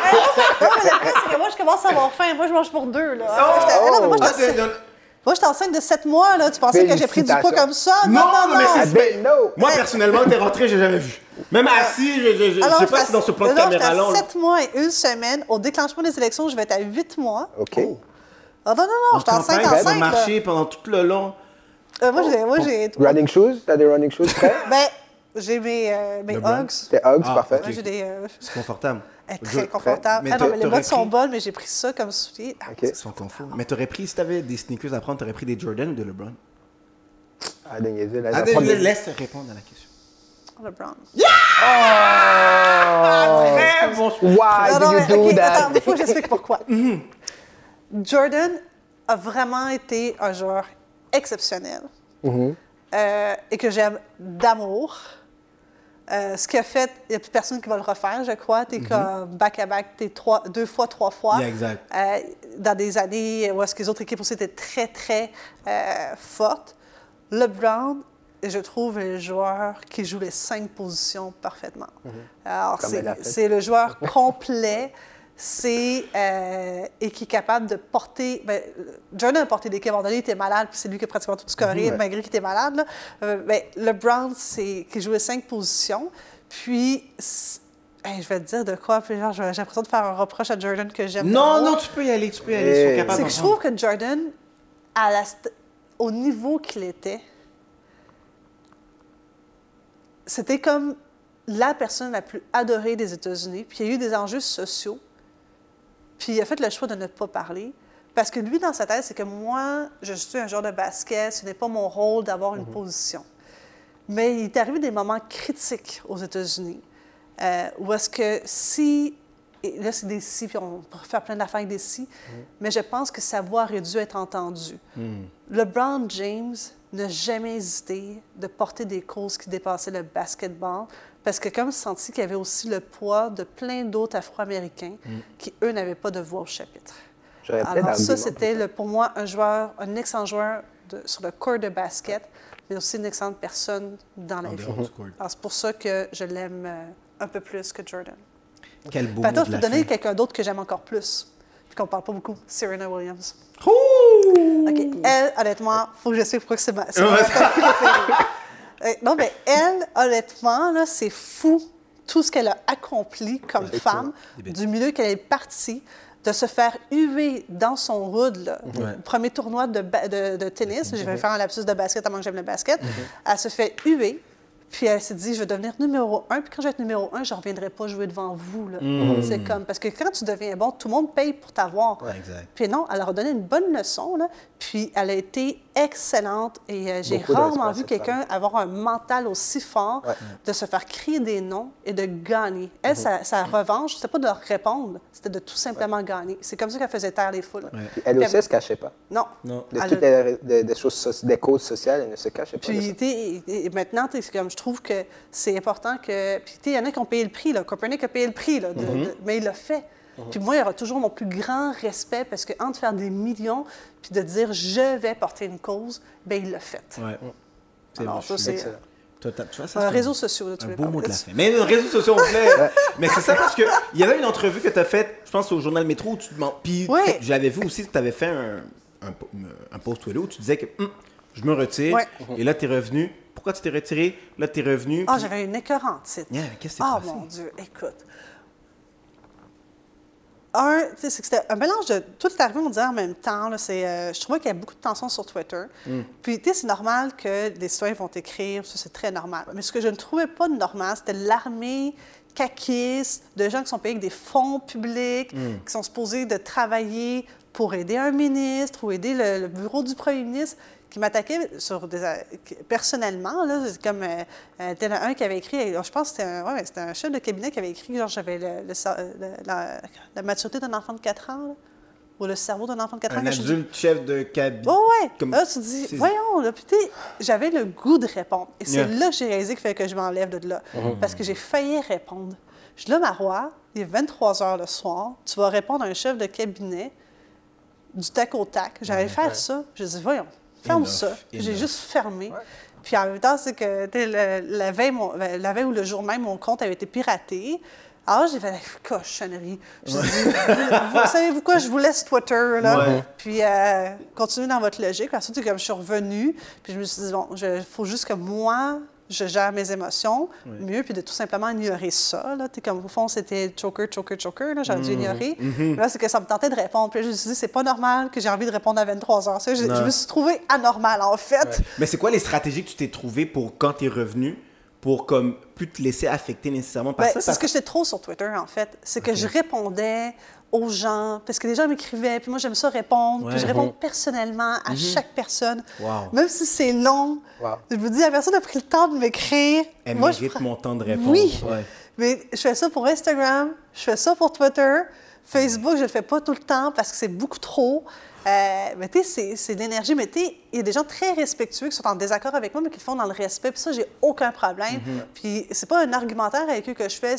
mais le moi, je commence à avoir faim. Moi, je mange pour deux, là. Non, mais moi, Ah, c'est- non, moi, j'étais enceinte de 7 mois, là. Tu pensais que j'ai pris du poids comme ça? Non, non, mais c'est- I didn't know. Moi, personnellement, t'es rentré, j'ai jamais vu. Même assis, je, je, je, je Alors, sais pas si dans ce plan de non, à on- 7 mois et une semaine. Au déclenchement des élections, je vais être à 8 mois. OK. Ah non, non, non, En j'étais enceinte, campagne, tu marcher pendant tout le long. Euh, moi, j'ai... Running shoes? Tu as des running shoes prêts? J'ai mes, euh, mes? Hugs. Tes Hugs, Ah, parfait. J'ai des... euh, C'est confortable. très confortable. Mais Ah non, t'a- mais les bottes sont bonnes, mais j'ai pris ça comme soulier. Ah, OK. Ils sont confus. Mais t'aurais pris, si t'avais des sneakers à prendre, t'aurais pris des Jordan ou des LeBron? Ah, niaiser, là. Ah, laisse répondre à la question. LeBron. Oh! Très bon choix. Why Non, do non, you mais, do that? attends, il faut que j'explique pourquoi. Jordan a vraiment été un joueur exceptionnel euh, et que j'aime d'amour. Euh, ce qu'il a fait, il n'y a plus personne qui va le refaire, je crois. Tu es comme back-à-back, tu es trois, deux fois, trois fois. Yeah, exact. Euh, dans des années où est-ce que les autres équipes aussi étaient très, très euh, fortes. LeBron, je trouve, est le joueur qui joue les cinq positions parfaitement. A fait. c'est le joueur complet. C'est euh, et qui est capable de porter. Ben, Jordan a porté l'équipe. À un moment donné, il était malade, puis c'est lui qui a pratiquement tout scoré, Ouais. malgré qu'il était malade. Là. Euh, ben, LeBron, c'est qui jouait cinq positions. Puis, hey, je vais te dire de quoi. Puis genre, j'ai l'impression de faire un reproche à Jordan que j'aime. Non, d'amour. non, tu peux y aller, tu peux y aller. Sont Eh. C'est que je trouve que Jordan, à la st- au niveau qu'il était, c'était comme la personne la plus adorée des États-Unis. Puis il y a eu des enjeux sociaux. Puis il a fait le choix de ne pas parler. Parce que lui, dans sa tête, c'est que moi, je suis un joueur de basket, ce n'est pas mon rôle d'avoir une position. Mais il est arrivé des moments critiques aux États-Unis euh, où est-ce que si, et là c'est des si, puis on pourrait faire plein d'affaires avec des si, mais je pense que sa voix aurait dû être entendue. LeBron James n'a jamais hésité de porter des causes qui dépassaient le basketball parce que comme senti qu'il y avait aussi le poids de plein d'autres Afro-Américains qui, eux, n'avaient pas de voix au chapitre. Alors ça, c'était pour pour moi un joueur, un excellent joueur de- sur le court de basket, mais aussi une excellente personne dans la En vie. Alors c'est pour ça que je l'aime euh, un peu plus que Jordan. Quel beau attends, je peux te donner quelqu'un d'autre que j'aime encore plus, puis qu'on parle pas beaucoup, Serena Williams. Ouh! OK, elle, honnêtement, faut que je pourquoi c'est ma, c'est ma préférée. Euh, non, mais elle, honnêtement, là, c'est fou tout ce qu'elle a accompli comme femme, du milieu qu'elle est partie, de se faire huer dans son hood, là, Ouais. premier tournoi de, ba- de- de tennis, je vais faire un lapsus de basket tellement que j'aime le basket, elle se fait huer, puis elle s'est dit, je vais devenir numéro un, puis quand je vais être numéro un, je ne reviendrai pas jouer devant vous. là. C'est comme, parce que quand tu deviens bon, tout le monde paye pour t'avoir. Ouais. Puis non, elle leur a donné une bonne leçon, là, puis elle a été excellente. Et euh, j'ai rarement vu quelqu'un avoir un mental aussi fort Ouais. de se faire crier des noms et de gagner. Elle, sa, sa revanche, c'était pas de leur répondre, c'était de tout simplement gagner. C'est comme ça qu'elle faisait taire les foules. Ouais. Puis Elle aussi, elle ne se cachait pas. Non. Non. De Elle toutes a- les, des- des choses, des causes sociales, elle ne se cachait pas. de Puis, ça. tu sais, et- et maintenant, c'est comme, je trouve que c'est important que. Puis, tu sais, il y en a qui ont payé le prix, là. Copernic a payé le prix, là, de- Mm-hmm. de- mais il l'a fait. Puis moi, il y aura toujours mon plus grand respect parce que entre faire des millions puis de dire je vais porter une cause, ben il l'a fait. Ouais. C'est Alors, ça, c'est Excellent. Toi, t'as- tu vois, ça, un c'est réseau social. Là, tu Un beau mot de la fin. Mais les réseaux sociaux, on voulait. mais c'est ça parce qu'il y avait une entrevue que tu as faite, je pense, au journal Métro où tu demandes. Puis Ouais. j'avais vu aussi que tu avais fait un, un, un post Twitter où tu disais que Hum, je me retire. Ouais. Et là, tu es revenu. Pourquoi tu t'es retiré? Là, tu es revenu. Ah, puis- j'avais une écœurante titre. Yeah, qu'est-ce s'est Ah, passé? mon Dieu, écoute. un, que c'était un mélange de. Tout est arrivé, on dirait, en même temps. là. C'est, euh, je trouvais qu'il y avait beaucoup de tensions sur Twitter. Puis, tu sais, c'est normal que les citoyens vont écrire, ça, c'est très normal. Mais ce que je ne trouvais pas normal, c'était l'armée caquiste, de gens qui sont payés avec des fonds publics, qui sont supposés de travailler pour aider un ministre ou aider le, le bureau du premier ministre qui m'attaquaient sur des, qui- personnellement. Là, c'est comme euh, euh, tel un qui avait écrit, je pense que c'était un, ouais, c'était un chef de cabinet qui avait écrit, genre j'avais le- le cer- le- la, la maturité d'un enfant de 4 ans, là, ou le cerveau d'un enfant de 4 ans. Un je dis- adulte chef de cabinet. Oh ouais! Comme- Là, tu te dis, voyons, là, sais, j'avais le goût de répondre. Et c'est Yeah. là que j'ai réalisé qu'il fallait que je m'enlève de là. Parce que j'ai failli répondre. Je dis là, Marois, il est 23 heures le soir, tu vas répondre à un chef de cabinet du tac au tac. J'allais faire ça. Je dis, voyons, ferme Enough, ça. J'ai juste fermé. Puis en même temps, c'est que tu sais, le- la, veille, mon- ben, la veille ou le jour même, mon compte avait été piraté. Alors, j'ai fait la cochonnerie. Je dis, vous savez-vous quoi, je vous laisse Twitter, là. Ouais. Puis, euh, continuez dans votre logique. Puis ensuite, comme je suis revenue, puis je me suis dit, bon, il faut juste que moi, je gère mes émotions mieux, puis de tout simplement ignorer ça. Là. Comme au fond, c'était choker, choker, choker. Là, j'aurais dû ignorer. Là, c'est que ça me tentait de répondre. Puis là, je me suis dit, c'est pas normal que j'ai envie de répondre à 23 heures. Ça, je, me suis trouvée anormale, en fait. Mais c'est quoi les stratégies que tu t'es trouvées pour quand tu es revenu pour comme plus te laisser affecter nécessairement par Ben, ça? c'est parce ce que j'étais trop sur Twitter, en fait. C'est que je répondais aux gens, parce que les gens m'écrivaient, puis moi, j'aime ça répondre, Ouais. puis je réponds personnellement à chaque personne. Wow. Même si c'est long, Wow. je vous dis, la personne a pris le temps de m'écrire. Elle Moi, mérite mon temps de réponse. Oui, Ouais. mais je fais ça pour Instagram, je fais ça pour Twitter. Facebook, je le fais pas tout le temps parce que c'est beaucoup trop. Euh, mais tu sais, c'est- de l'énergie. Mais tu sais, il y a des gens très respectueux qui sont en désaccord avec moi, mais qui le font dans le respect. Puis ça, j'ai aucun problème. Puis c'est pas un argumentaire avec eux que je fais.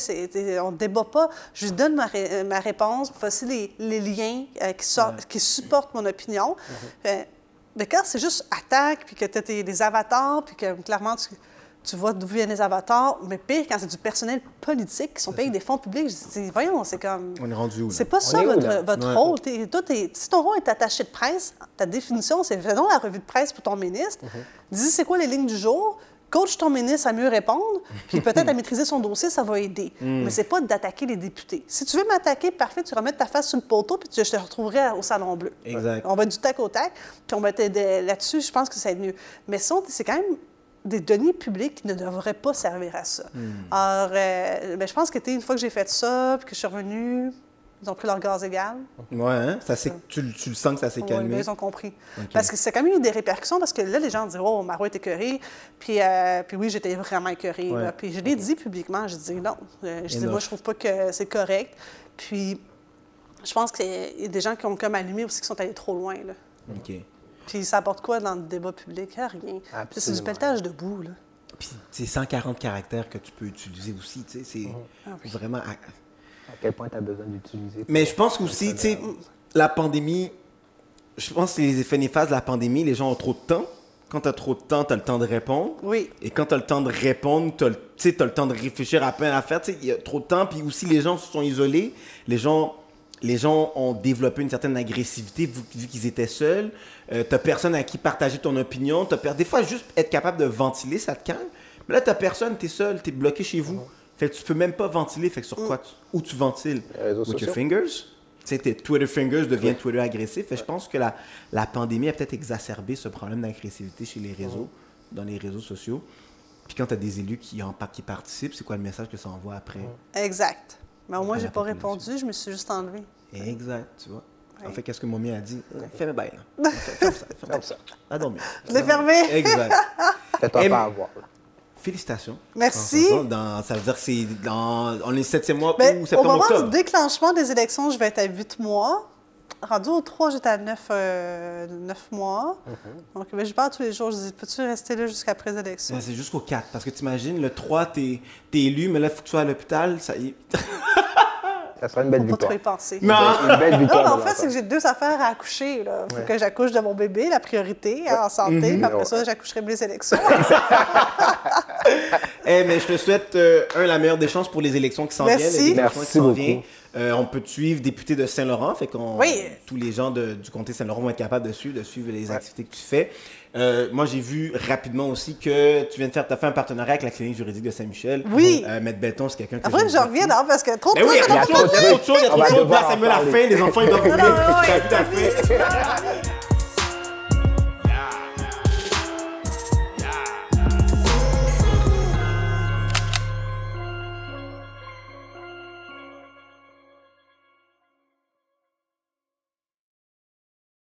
on débat pas. Je lui donne ma, ré- euh, ma réponse. Voici les, les liens euh, qui, sortent, qui supportent mon opinion. Euh, mais quand c'est juste attaque, puis que tu as des avatars, puis que clairement, tu, tu vois d'où viennent les avatars, mais pire, quand c'est du personnel politique qui sont payés des fonds publics, je dis, voyons, c'est comme. On est rendu où? C'est pas ça où, votre, votre Ouais. rôle. T'es- toi, t'es- si ton rôle est attaché de presse, ta définition, c'est fais donc la revue de presse pour ton ministre. Dis c'est quoi les lignes du jour? Coach ton ministre à mieux répondre, puis peut-être à maîtriser son dossier, ça va aider. Mais c'est pas d'attaquer les députés. Si tu veux m'attaquer, parfait, tu remets ta face sur le poteau, puis je te retrouverai au Salon Bleu. Exact. On va être du tac au tac, puis on va t'aider là-dessus, je pense que ça va être mieux. Mais sinon, c'est quand même des deniers publics qui ne devraient pas servir à ça. Alors, euh, ben, je pense que une fois que j'ai fait ça, puis que je suis revenue, ils ont pris leur gaz égal. Ouais, hein? ça tu, le- tu le sens que ça s'est calmé. ben, ils ont compris. Parce que c'est quand même eu des répercussions, parce que là, les gens disent Oh, Maro est écœurée. Puis, euh, puis oui, j'étais vraiment écœurée. Ouais. Puis je l'ai dit publiquement, je dis non. Euh, je dis, moi, je trouve pas que c'est correct. Puis je pense qu'il y a des gens qui ont comme allumé aussi qui sont allés trop loin. Là. OK. Puis ça apporte quoi dans le débat public? Ah, rien. Puis C'est du pelletage debout. Là. Puis c'est 140 caractères que tu peux utiliser aussi, tu sais, c'est Ah vraiment... à- À quel point tu as besoin d'utiliser. Mais je pense aussi, tu sais, la pandémie, je pense que les effets néfastes de la pandémie, les gens ont trop de temps. Quand tu as trop de temps, tu as le temps de répondre. Oui. Et quand tu as le temps de répondre, tu as, le temps de réfléchir à plein d'affaires. Tu sais, Il y a trop de temps. Puis aussi, les gens se sont isolés. Les gens, les gens ont développé une certaine agressivité vu, vu qu'ils étaient seuls. Euh, tu personne à qui partager ton opinion. T'as per- Des fois, juste être capable de ventiler, ça te calme. Mais là, tu personne, tu es seul, tu es bloqué chez vous. Fait que tu peux même pas ventiler. Fait que sur quoi tu- où tu ventiles? Les réseaux With your fingers? Tes Twitter fingers deviennent Twitter agressif. Fait que je pense que la, la pandémie a peut-être exacerbé ce problème d'agressivité chez les réseaux, dans les réseaux sociaux. Puis quand tu as des élus qui, en, qui participent, c'est quoi le message que ça envoie après? Exact. Mais au moins, j'ai la pas répondu, je me suis juste enlevée. Exact, tu vois. En fait, qu'est-ce que Mommy a dit? Fais-moi bien. là. Ferme ça. Ferme Comme ça. ça. À dormir. Je l'ai fermé. Exact. Fais-toi Et- pas avoir. là. Félicitations. Merci. Dans- ça veut dire que c'est dans. On est septième mois Ben, ou au septembre, moment octobre. du déclenchement des élections, je vais être à 8 mois. Rendu au 3, j'étais à 9, euh, neuf mois. Donc, ben, je parle tous les jours. Je dis, peux-tu rester là jusqu'à élections? Ouais, c'est jusqu'au 4. Parce que tu imagines, le 3, t'es es élu, mais là, il faut que tu sois à l'hôpital. Ça y est. Ça sera une belle Faut pas trop victoire. y penser. Non. Une belle Non, victoire. mais en fait, c'est que j'ai deux affaires à accoucher. Il faut Ouais. que j'accouche de mon bébé, la priorité, hein, en santé. Mhm. Puis après Ouais. ça, j'accoucherai mes élections. Eh, mais je te souhaite, euh, un, la meilleure des chances pour les élections qui s'en viennent. Merci. les élections Merci qui s'en beaucoup. Euh, on peut te suivre député de Saint-Laurent, fait qu'on Oui. tous les gens de- du comté Saint-Laurent vont être capables de suivre, de suivre les activités que tu fais. Euh, moi, j'ai vu rapidement aussi que tu viens de faire, as fait un partenariat avec la clinique juridique de Saint-Michel. Oui. Euh, Maître Belton, c'est quelqu'un que Après, j'aime je beaucoup. reviens, non, parce que trop de Mais oui, il y a trop de choses, il y a trop de choses, Samuel faim, les enfants, ils doivent venir.